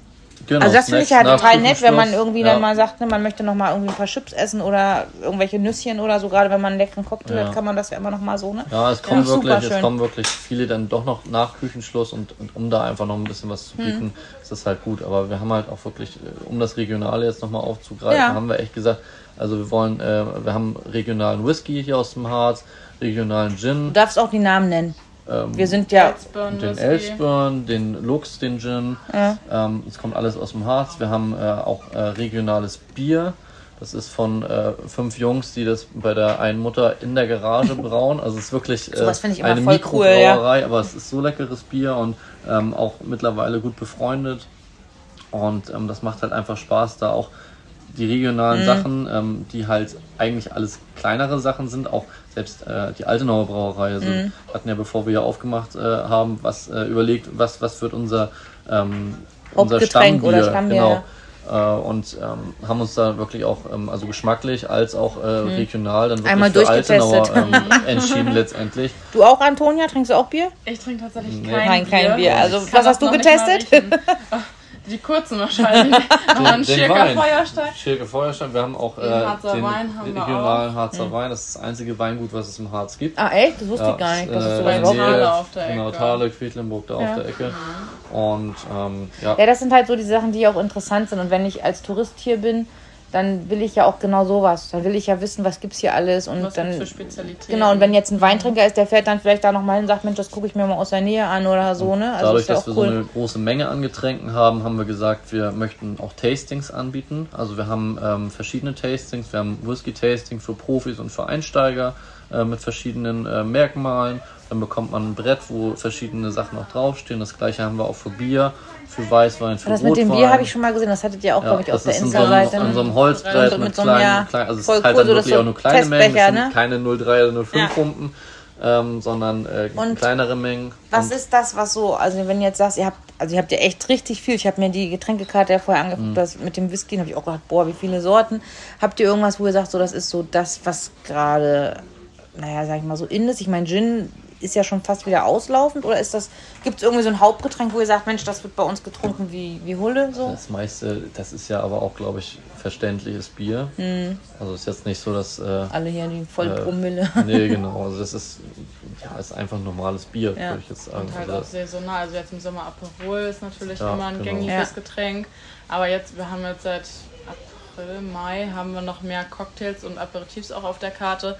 Genau, also das finde ich ja total nett, wenn man irgendwie ja. dann mal sagt, ne, man möchte noch mal irgendwie ein paar Chips essen oder irgendwelche Nüsschen oder so. Gerade wenn man einen leckeren Cocktail ja. hat, kann man das ja immer noch mal so. Ne?
Ja, es kommen, ja, wirklich, es kommen wirklich viele dann doch noch nach Küchenschluss und, und um da einfach noch ein bisschen was zu hm. bieten, hm. ist das halt gut. Aber wir haben halt auch wirklich, äh, um das Regionale jetzt noch mal aufzugreifen, haben wir echt gesagt, also wir wollen, äh, wir haben regionalen Whisky hier aus dem Harz, regionalen Gin.
Du darfst auch die Namen nennen. Ähm, wir sind ja
den Elsburn, den Lux, den Gin. Ja. Ähm, es kommt alles aus dem Harz. Wir haben äh, auch äh, regionales Bier. Das ist von äh, fünf Jungs, die das bei der einen Mutter in der Garage brauen. Also es ist wirklich äh, eine Mikrobrauerei, cool, ja. aber es ist so leckeres Bier und ähm, auch mittlerweile gut befreundet. Und ähm, das macht halt einfach Spaß, da auch die regionalen mhm. Sachen, ähm, die halt eigentlich alles kleinere Sachen sind, auch selbst äh, die Altenauer Brauerei, also mhm. hatten ja bevor wir hier aufgemacht äh, haben, was äh, überlegt, was, was wird unser, ähm, unser Stammbier, oder Stammbier. Genau. Äh, und ähm, haben uns da wirklich auch, ähm, also geschmacklich als auch äh, mhm. regional, dann wirklich
Einmal für Altenauer
ähm, entschieden letztendlich.
Du auch, Antonia? Trinkst du auch Bier?
Ich trinke tatsächlich
nee. kein, kein Bier. Bier. Also, was hast du getestet?
Die kurzen wahrscheinlich. Nochmal ein Schirker Feuerstein.
Schirker Feuerstein. Wir haben auch äh, den, Wein haben regionalen Harzer mhm. Wein. Das ist das einzige Weingut, was es im Harz gibt.
Ah echt? Das wusste ja, ich gar nicht. Das ist
so äh, Thale auf der Ecke. Genau, Thale, Quedlinburg da ja. auf der Ecke. Mhm. Und ähm, ja.
Ja, das sind halt so die Sachen, die auch interessant sind. Und wenn ich als Tourist hier bin, dann will ich ja auch genau sowas. Dann will ich ja wissen, was gibt es hier alles und was dann. Für Spezialitäten. Genau, und wenn jetzt ein Weintrinker ist, der fährt dann vielleicht da nochmal hin und sagt, Mensch, das gucke ich mir mal aus der Nähe an oder so, ne?
Also dadurch, dass wir cool. so eine große Menge an Getränken haben, haben wir gesagt, wir möchten auch Tastings anbieten. Also wir haben ähm, verschiedene Tastings. Wir haben Whisky-Tasting für Profis und für Einsteiger äh, mit verschiedenen äh, Merkmalen. Dann bekommt man ein Brett, wo verschiedene Sachen auch draufstehen. Das gleiche haben wir auch für Bier für Weißwein, für
Das
mit
dem Bier habe ich schon mal gesehen, das hattet ihr auch, ja, glaube ich, auf der Insta-Seite.
In so einem Holzbrett mit, mit so kleinen, ja, klein, also es ist halt cool, dann wirklich so auch nur kleine Mengen, es sind ne? keine 0,3 oder 0,5 ja. Pumpen, ähm, sondern äh, kleinere Mengen.
Was und ist das, was so, also wenn ihr jetzt sagst, ihr habt, also ihr habt ja echt richtig viel, ich habe mir die Getränkekarte ja vorher angeguckt, mhm. das mit dem Whisky, habe ich auch gedacht, boah, wie viele Sorten. Habt ihr irgendwas, wo ihr sagt, so das ist so das, was gerade, naja, sag ich mal, so in ist? Ich meine, Gin ist ja schon fast wieder auslaufend oder ist das, gibt es irgendwie so ein Hauptgetränk, wo ihr sagt, Mensch, das wird bei uns getrunken wie, wie Hulle? So?
Das meiste, das ist ja aber auch, glaube ich, verständliches Bier. Mhm. Also ist jetzt nicht so, dass. Äh,
Alle hier die Vollbrummille.
Äh, nee, genau. Also das ist, ja, ist einfach normales Bier, ja. würde ich jetzt sagen.
Und halt also auch saisonal. Also jetzt im Sommer Aperol ist natürlich ja, immer ein genau. gängiges ja. Getränk. Aber jetzt, wir haben jetzt seit April, Mai haben wir noch mehr Cocktails und Aperitifs auch auf der Karte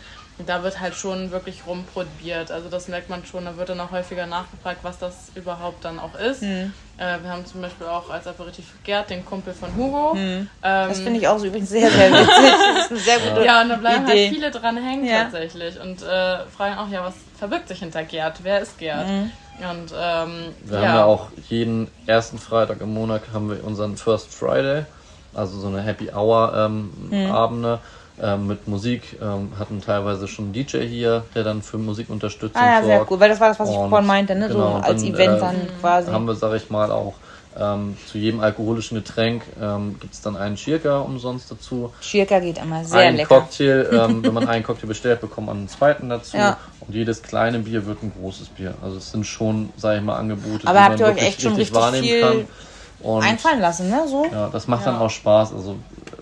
da wird halt schon wirklich rumprobiert. Also das merkt man schon, da wird dann auch häufiger nachgefragt, was das überhaupt dann auch ist. Mhm. Äh, wir haben zum Beispiel auch als Aperitif Gerd, den Kumpel von Hugo. Mhm.
Ähm, das finde ich auch so übrigens sehr, sehr witzig. Das ist eine sehr gute
Ja, und da bleiben halt Idee. halt viele dran hängen ja. tatsächlich und äh, fragen auch, ja, was verbirgt sich hinter Gerd? Wer ist Gerd? Mhm. Und, ähm,
wir ja. haben ja auch jeden ersten Freitag im Monat haben wir unseren First Friday, also so eine Happy Hour ähm, mhm. Abende ähm, mit Musik, ähm, hatten teilweise schon einen DJ hier, der dann für Musikunterstützung
ah, ja, sehr gut, weil das war das, was ich vorhin meinte, ne? Genau, so als dann, Event äh, dann quasi.
Haben wir, sag ich mal, auch ähm, zu jedem alkoholischen Getränk ähm, gibt es dann einen Schirka umsonst dazu.
Schirka geht immer sehr
ein
lecker.
Cocktail, ähm, wenn man einen Cocktail bestellt, bekommt man einen zweiten dazu. Ja. Und jedes kleine Bier wird ein großes Bier. Also es sind schon, sag ich mal, Angebote,
Aber die habt man ihr euch echt schon richtig wahrnehmen viel kann. Und einfallen lassen, ne? So.
Ja, das macht ja. dann auch Spaß. Also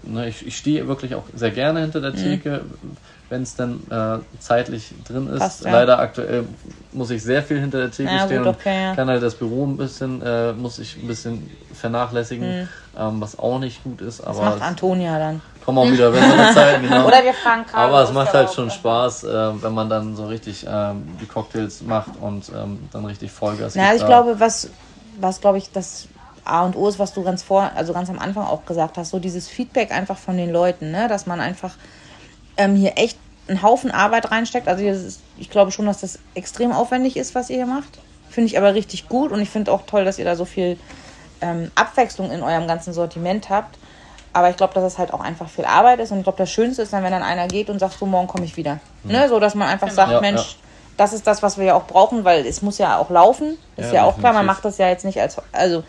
ne, ich, ich stehe wirklich auch sehr gerne hinter der mhm. Theke, mhm. wenn es dann äh, zeitlich drin ist. Passt, ja. Leider aktuell muss ich sehr viel hinter der Theke ja, stehen gut, okay, und kann halt das Büro ein bisschen, äh, muss ich ein bisschen vernachlässigen, mhm. ähm, was auch nicht gut ist. Aber
das macht Antonia dann.
Kommen auch wieder bessere Zeiten, genau.
Oder wir fragen
Karl, Aber es macht halt schon Spaß, äh, wenn man dann so richtig ähm, die Cocktails macht und ähm, dann richtig Vollgas
Na, ich glaube, was, was glaube ich, das A und O ist, was du ganz vor, also ganz am Anfang auch gesagt hast, so dieses Feedback einfach von den Leuten, ne? dass man einfach ähm, hier echt einen Haufen Arbeit reinsteckt. Also ist, ich glaube schon, dass das extrem aufwendig ist, was ihr hier macht. Finde ich aber richtig gut und ich finde auch toll, dass ihr da so viel ähm, Abwechslung in eurem ganzen Sortiment habt. Aber ich glaube, dass es halt auch einfach viel Arbeit ist und ich glaube, das Schönste ist dann, wenn dann einer geht und sagt, so morgen komme ich wieder. Mhm. Ne? So, dass man einfach genau. sagt, ja, Mensch, ja. das ist das, was wir ja auch brauchen, weil es muss ja auch laufen. Ist ja, ja auch klar, man macht das ja jetzt nicht als, also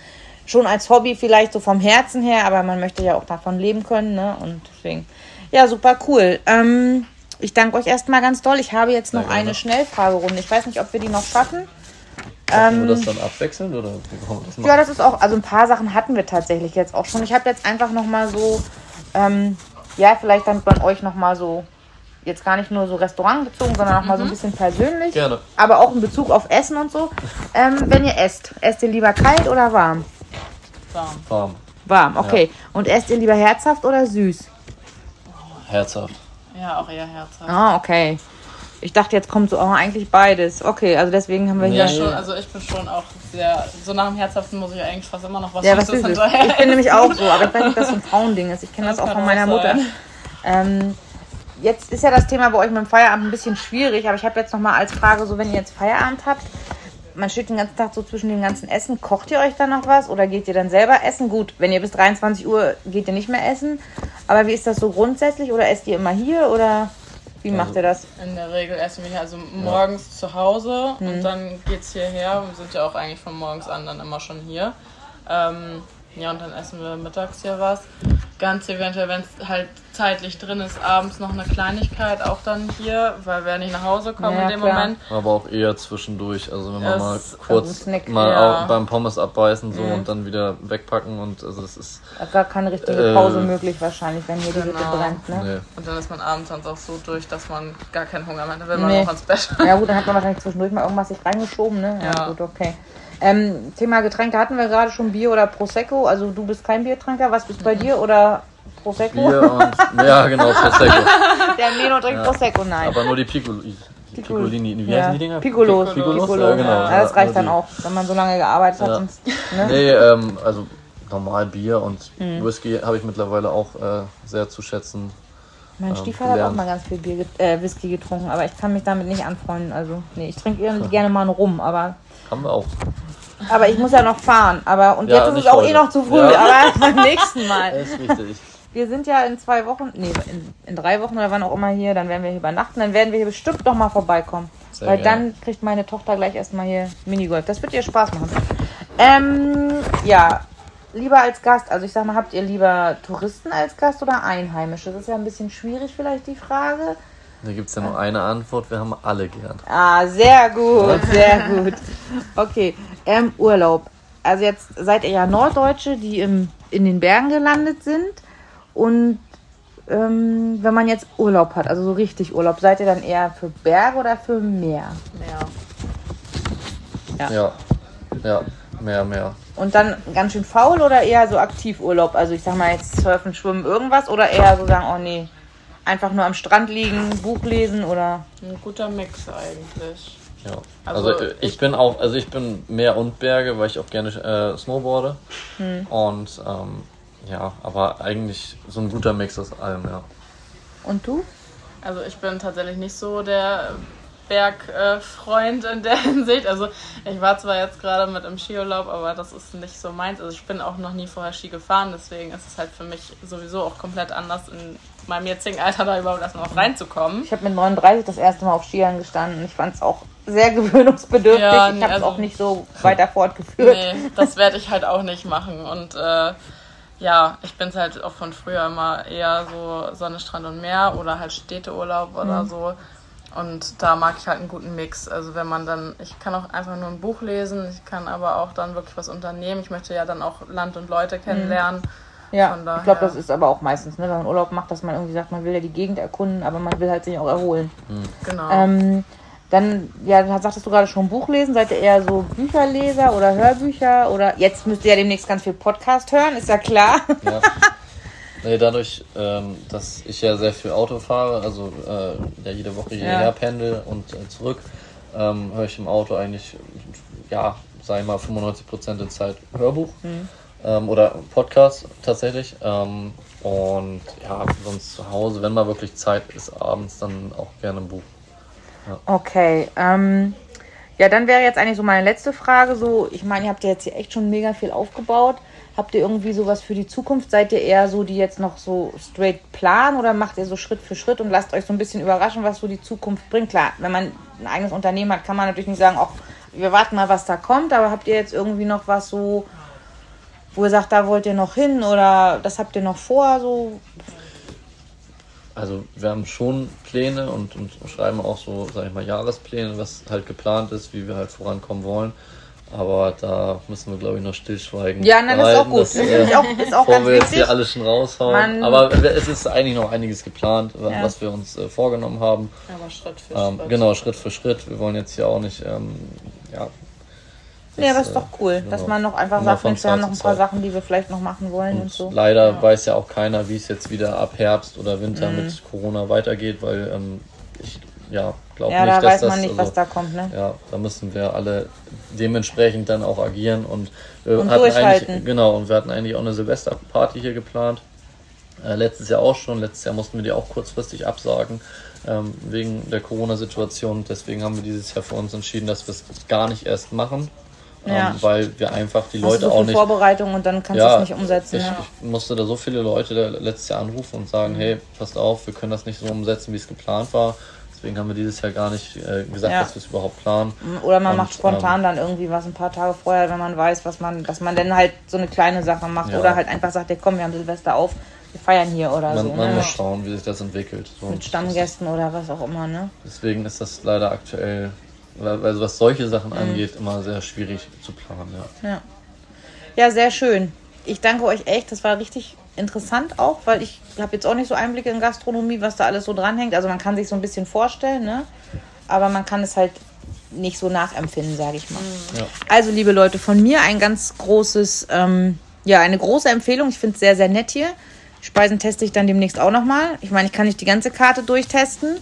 schon als Hobby vielleicht so vom Herzen her, aber man möchte ja auch davon leben können, ne? Und deswegen, ja, super cool. Ähm, ich danke euch erstmal ganz doll. Ich habe jetzt noch Sehr eine Schnellfragerunde. Ich weiß nicht, ob wir die noch schaffen.
Machen ähm, wir das dann abwechseln oder
das Ja, das ist auch, also ein paar Sachen hatten wir tatsächlich jetzt auch schon. Ich habe jetzt einfach nochmal so, ähm, ja, vielleicht dann von euch nochmal so, jetzt gar nicht nur so restaurantbezogen, sondern nochmal mhm. so ein mhm. bisschen persönlich.
Gerne.
Aber auch in Bezug auf Essen und so. Ähm, wenn ihr esst, esst ihr lieber kalt oder warm?
Warm.
Warm.
Warm, okay. Ja. Und esst ihr lieber herzhaft oder süß?
Herzhaft.
Ja, auch eher herzhaft.
Ah, okay. Ich dachte, jetzt kommt so oh, eigentlich beides. Okay, also deswegen haben wir
ja,
hier.
schon, also ich bin schon auch sehr. So nach dem Herzhaften muss ich eigentlich fast immer noch was
Ja, was ist hinterher. Ich bin nämlich auch so, aber ich weiß nicht, ob das so ein Frauending ist. Ich kenne das, das, auch von meiner Mutter. Ähm, jetzt ist ja das Thema bei euch mit dem Feierabend ein bisschen schwierig, aber ich habe jetzt nochmal als Frage, so wenn ihr jetzt Feierabend habt, man steht den ganzen Tag so zwischen dem ganzen Essen. Kocht ihr euch dann noch was oder geht ihr dann selber essen? Gut, wenn ihr bis 23 Uhr geht ihr nicht mehr essen. Aber wie ist das so grundsätzlich? Oder esst ihr immer hier oder wie macht ihr das?
In der Regel essen wir hier also morgens ja. zu Hause hm. und dann geht es hierher. Wir sind ja auch eigentlich von morgens an dann immer schon hier. Ähm, ja, und dann essen wir mittags hier was. Ganz eventuell, wenn es halt zeitlich drin ist, abends noch eine Kleinigkeit auch dann hier, weil wir nicht nach Hause kommen ja, in dem klar. Moment.
Aber auch eher zwischendurch. Also wenn man mal kurz mal ja. beim Pommes abbeißen so mhm. und dann wieder wegpacken und also es ist.
Gar keine richtige Pause äh, möglich wahrscheinlich, wenn hier genau. die Hütte genau. brennt. Ne?
Nee. Und dann ist man abends sonst auch so durch, dass man gar keinen Hunger mehr hat. Dann will man nee. auch ans Bett.
Ja gut, dann hat man wahrscheinlich zwischendurch mal irgendwas sich reingeschoben, ne? Ja, ja. gut, okay. Ähm, Thema Getränke hatten wir gerade schon Bier oder Prosecco. Also du bist kein Biertrinker. Was bist bei dir oder Prosecco?
Bier und, ja, genau, Prosecco.
Der Meno trinkt ja, Prosecco, nein.
Aber nur die Piccoli. Piccolini, wie ja. heißen die Dinger?
Piccolos. Piccolos, Piccolos. Ja, genau. Ja, das reicht dann auch, wenn man so lange gearbeitet hat. Sonst,
ne? Nee, ähm, also normal Bier und mhm. Whisky habe ich mittlerweile auch äh, sehr zu schätzen.
Mein ähm, Stiefvater hat auch mal ganz viel Bier, äh, Whisky getrunken, aber ich kann mich damit nicht anfreunden. Also, nee, ich trinke gerne mal einen Rum, aber.
Haben wir auch.
Aber ich muss ja noch fahren. Aber und ja, jetzt ist es auch heute. eh noch zu früh, ja. aber beim nächsten Mal.
Das ist richtig.
Wir sind ja in zwei Wochen, nee, in, in, drei Wochen oder wann auch immer hier, dann werden wir hier übernachten, dann werden wir hier bestimmt noch mal vorbeikommen. Sehr weil gerne. dann kriegt meine Tochter gleich erstmal hier Minigolf. Das wird ihr Spaß machen. Ähm, ja, lieber als Gast, also ich sag mal, habt ihr lieber Touristen als Gast oder Einheimische? Das ist ja ein bisschen schwierig vielleicht die Frage.
Da gibt es ja nur eine Antwort, wir haben alle gern.
Ah, sehr gut, sehr gut. Okay, ähm, Urlaub. Also jetzt seid ihr ja Norddeutsche, die im, in den Bergen gelandet sind. Und ähm, wenn man jetzt Urlaub hat, also so richtig Urlaub, seid ihr dann eher für Berge oder für Meer?
Meer.
Ja. Ja, ja mehr, mehr.
Und dann ganz schön faul oder eher so aktiv Urlaub? Also ich sag mal jetzt surfen, schwimmen, irgendwas oder eher so sagen, oh nee, einfach nur am Strand liegen, Buch lesen oder?
Ein guter Mix eigentlich.
Ja. Also, also ich, ich, bin auch, also ich bin Meer und Berge, weil ich auch gerne äh, snowboarde. Hm. Und ähm, ja, aber eigentlich so ein guter Mix aus allem, ja.
Und du?
Also ich bin tatsächlich nicht so der Bergfreund in der Hinsicht. Also ich war zwar jetzt gerade mit im Skiurlaub, aber das ist nicht so meins. Also ich bin auch noch nie vorher Ski gefahren, deswegen ist es halt für mich sowieso auch komplett anders in meinem jetzigen Alter da überhaupt erstmal noch reinzukommen.
Ich habe mit 39 das erste Mal auf Skiern gestanden. Ich fand es auch sehr gewöhnungsbedürftig. Ja, nee, ich habe es also, auch nicht so weiter fortgeführt.
Nee, das werde ich halt auch nicht machen. Und äh, ja, ich bin es halt auch von früher immer eher so Sonne, Strand und Meer oder halt Städteurlaub oder mhm. so. Und da mag ich halt einen guten Mix. Also wenn man dann, ich kann auch einfach nur ein Buch lesen, ich kann aber auch dann wirklich was unternehmen. Ich möchte ja dann auch Land und Leute mhm.
Ja, ich glaube, das ist aber auch meistens, ne, wenn man Urlaub macht, dass man irgendwie sagt, man will ja die Gegend erkunden, aber man will halt sich auch erholen.
Mhm. Genau.
Ähm, Dann, ja, dann sagtest du gerade schon Buch lesen. Seid ihr eher so Bücherleser oder Hörbücher? Oder jetzt müsst ihr ja demnächst ganz viel Podcast hören, ist ja klar. Ja.
Nee, dadurch, ähm, dass ich ja sehr viel Auto fahre, also äh, ja jede Woche hierher ja. pendel und äh, zurück, ähm, höre ich im Auto eigentlich, ja, sag ich mal, 95% der Zeit Hörbuch mhm. Ähm, oder Podcast tatsächlich. Ähm, und ja, sonst zu Hause, wenn mal wirklich Zeit ist, abends dann auch gerne ein Buch.
Ja. Okay. Ähm, ja, dann wäre jetzt eigentlich so meine letzte Frage. So, ich meine, ihr habt ja jetzt hier echt schon mega viel aufgebaut. Habt ihr irgendwie sowas für die Zukunft? Seid ihr eher so, die jetzt noch so straight planen oder macht ihr so Schritt für Schritt und lasst euch so ein bisschen überraschen, was so die Zukunft bringt? Klar, wenn man ein eigenes Unternehmen hat, kann man natürlich nicht sagen, auch wir warten mal, was da kommt, aber habt ihr jetzt irgendwie noch was so, wo ihr sagt, da wollt ihr noch hin oder das habt ihr noch vor? So?
Also wir haben schon Pläne und, und schreiben auch so, sag ich mal, Jahrespläne, was halt geplant ist, wie wir halt vorankommen wollen. Aber da müssen wir, glaube ich, noch stillschweigen.
Ja, nein, das ist auch gut. Das, äh, auch, ist auch
ganz wir jetzt hier alles schon raushauen. Man Aber es ist eigentlich noch einiges geplant, ja. was wir uns äh, vorgenommen haben.
Aber Schritt für
ähm,
Schritt.
Genau, Schritt für Schritt. Wir wollen jetzt hier auch nicht, ähm, ja.
Das, ja, aber ist doch cool, dass man noch einfach sagt, Mensch, wir haben noch ein paar Sachen, die wir vielleicht noch machen wollen und, und so.
Leider ja. weiß ja auch keiner, wie es jetzt wieder ab Herbst oder Winter mhm. mit Corona weitergeht, weil ähm, ich ja, glaube
ja,
nicht,
da weiß man das, nicht, also, was da kommt, ne?
Ja, da müssen wir alle dementsprechend dann auch agieren und
wir und hatten
eigentlich genau und wir hatten eigentlich auch eine Silvesterparty hier geplant. Äh, letztes Jahr auch schon. Letztes Jahr mussten wir die auch kurzfristig absagen ähm, wegen der Corona-Situation. Deswegen haben wir dieses Jahr für uns entschieden, dass wir es gar nicht erst machen. Ähm, ja. weil wir einfach die Leute so auch nicht.
Vorbereitung und dann kannst ja, du es nicht umsetzen.
Ich,
ja.
ich, musste da so viele Leute letztes Jahr anrufen und sagen, mhm. hey, passt auf, wir können das nicht so umsetzen, wie es geplant war. Deswegen haben wir dieses Jahr gar nicht äh, gesagt, ja. dass wir es überhaupt planen.
Oder man und, macht spontan ähm, dann irgendwie was ein paar Tage vorher, wenn man weiß, was man, dass man dann halt so eine kleine Sache macht. Ja. Oder halt einfach sagt, ja komm, wir haben Silvester auf, wir feiern hier oder
man,
so.
Man
ne?
muss schauen, wie sich das entwickelt.
So Mit Stammgästen oder was auch immer, ne?
Deswegen ist das leider aktuell, also was solche Sachen mhm. angeht, immer sehr schwierig zu planen,
ja. Ja, ja sehr schön. Ich danke euch echt, das war richtig interessant auch, weil ich habe jetzt auch nicht so Einblicke in Gastronomie, was da alles so dranhängt. Also man kann sich so ein bisschen vorstellen, ne? aber man kann es halt nicht so nachempfinden, sage ich mal. Ja. Also liebe Leute, von mir ein ganz großes, ähm, ja, eine große Empfehlung. Ich finde es sehr, sehr nett hier. Speisen teste ich dann demnächst auch nochmal. Ich meine, ich kann nicht die ganze Karte durchtesten.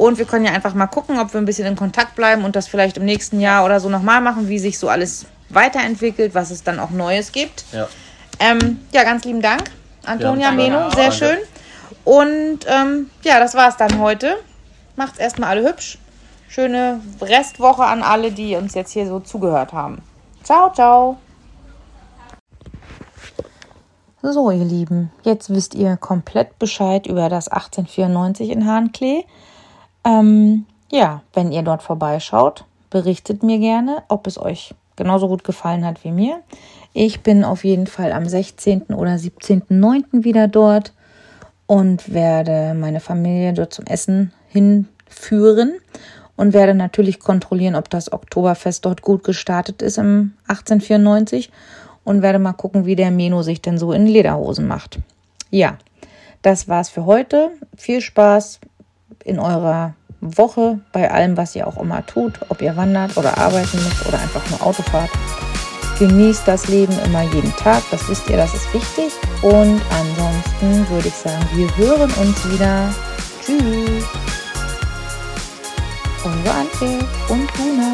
Und wir können ja einfach mal gucken, ob wir ein bisschen in Kontakt bleiben und das vielleicht im nächsten Jahr oder so nochmal machen, wie sich so alles weiterentwickelt, was es dann auch Neues gibt.
Ja,
ähm, ja ganz lieben Dank. Antonia ja, Meno, sehr schön. Und ähm, ja, das war's dann heute. Macht's erstmal alle hübsch. Schöne Restwoche an alle, die uns jetzt hier so zugehört haben. Ciao, ciao. So, ihr Lieben, jetzt wisst ihr komplett Bescheid über das 1894 in Hahnklee. Ähm, ja, wenn ihr dort vorbeischaut, berichtet mir gerne, ob es euch genauso gut gefallen hat wie mir. Ich bin auf jeden Fall am 16. oder 17.09. wieder dort und werde meine Familie dort zum Essen hinführen und werde natürlich kontrollieren, ob das Oktoberfest dort gut gestartet ist im 1894 und werde mal gucken, wie der Meno sich denn so in Lederhosen macht. Ja, das war's für heute. Viel Spaß in eurer Woche bei allem, was ihr auch immer tut, ob ihr wandert oder arbeiten müsst oder einfach nur Auto fahrt. Genießt das Leben immer jeden Tag, das wisst ihr, das ist wichtig. Und ansonsten würde ich sagen, wir hören uns wieder. Tschüss. Eure Antje und Luna.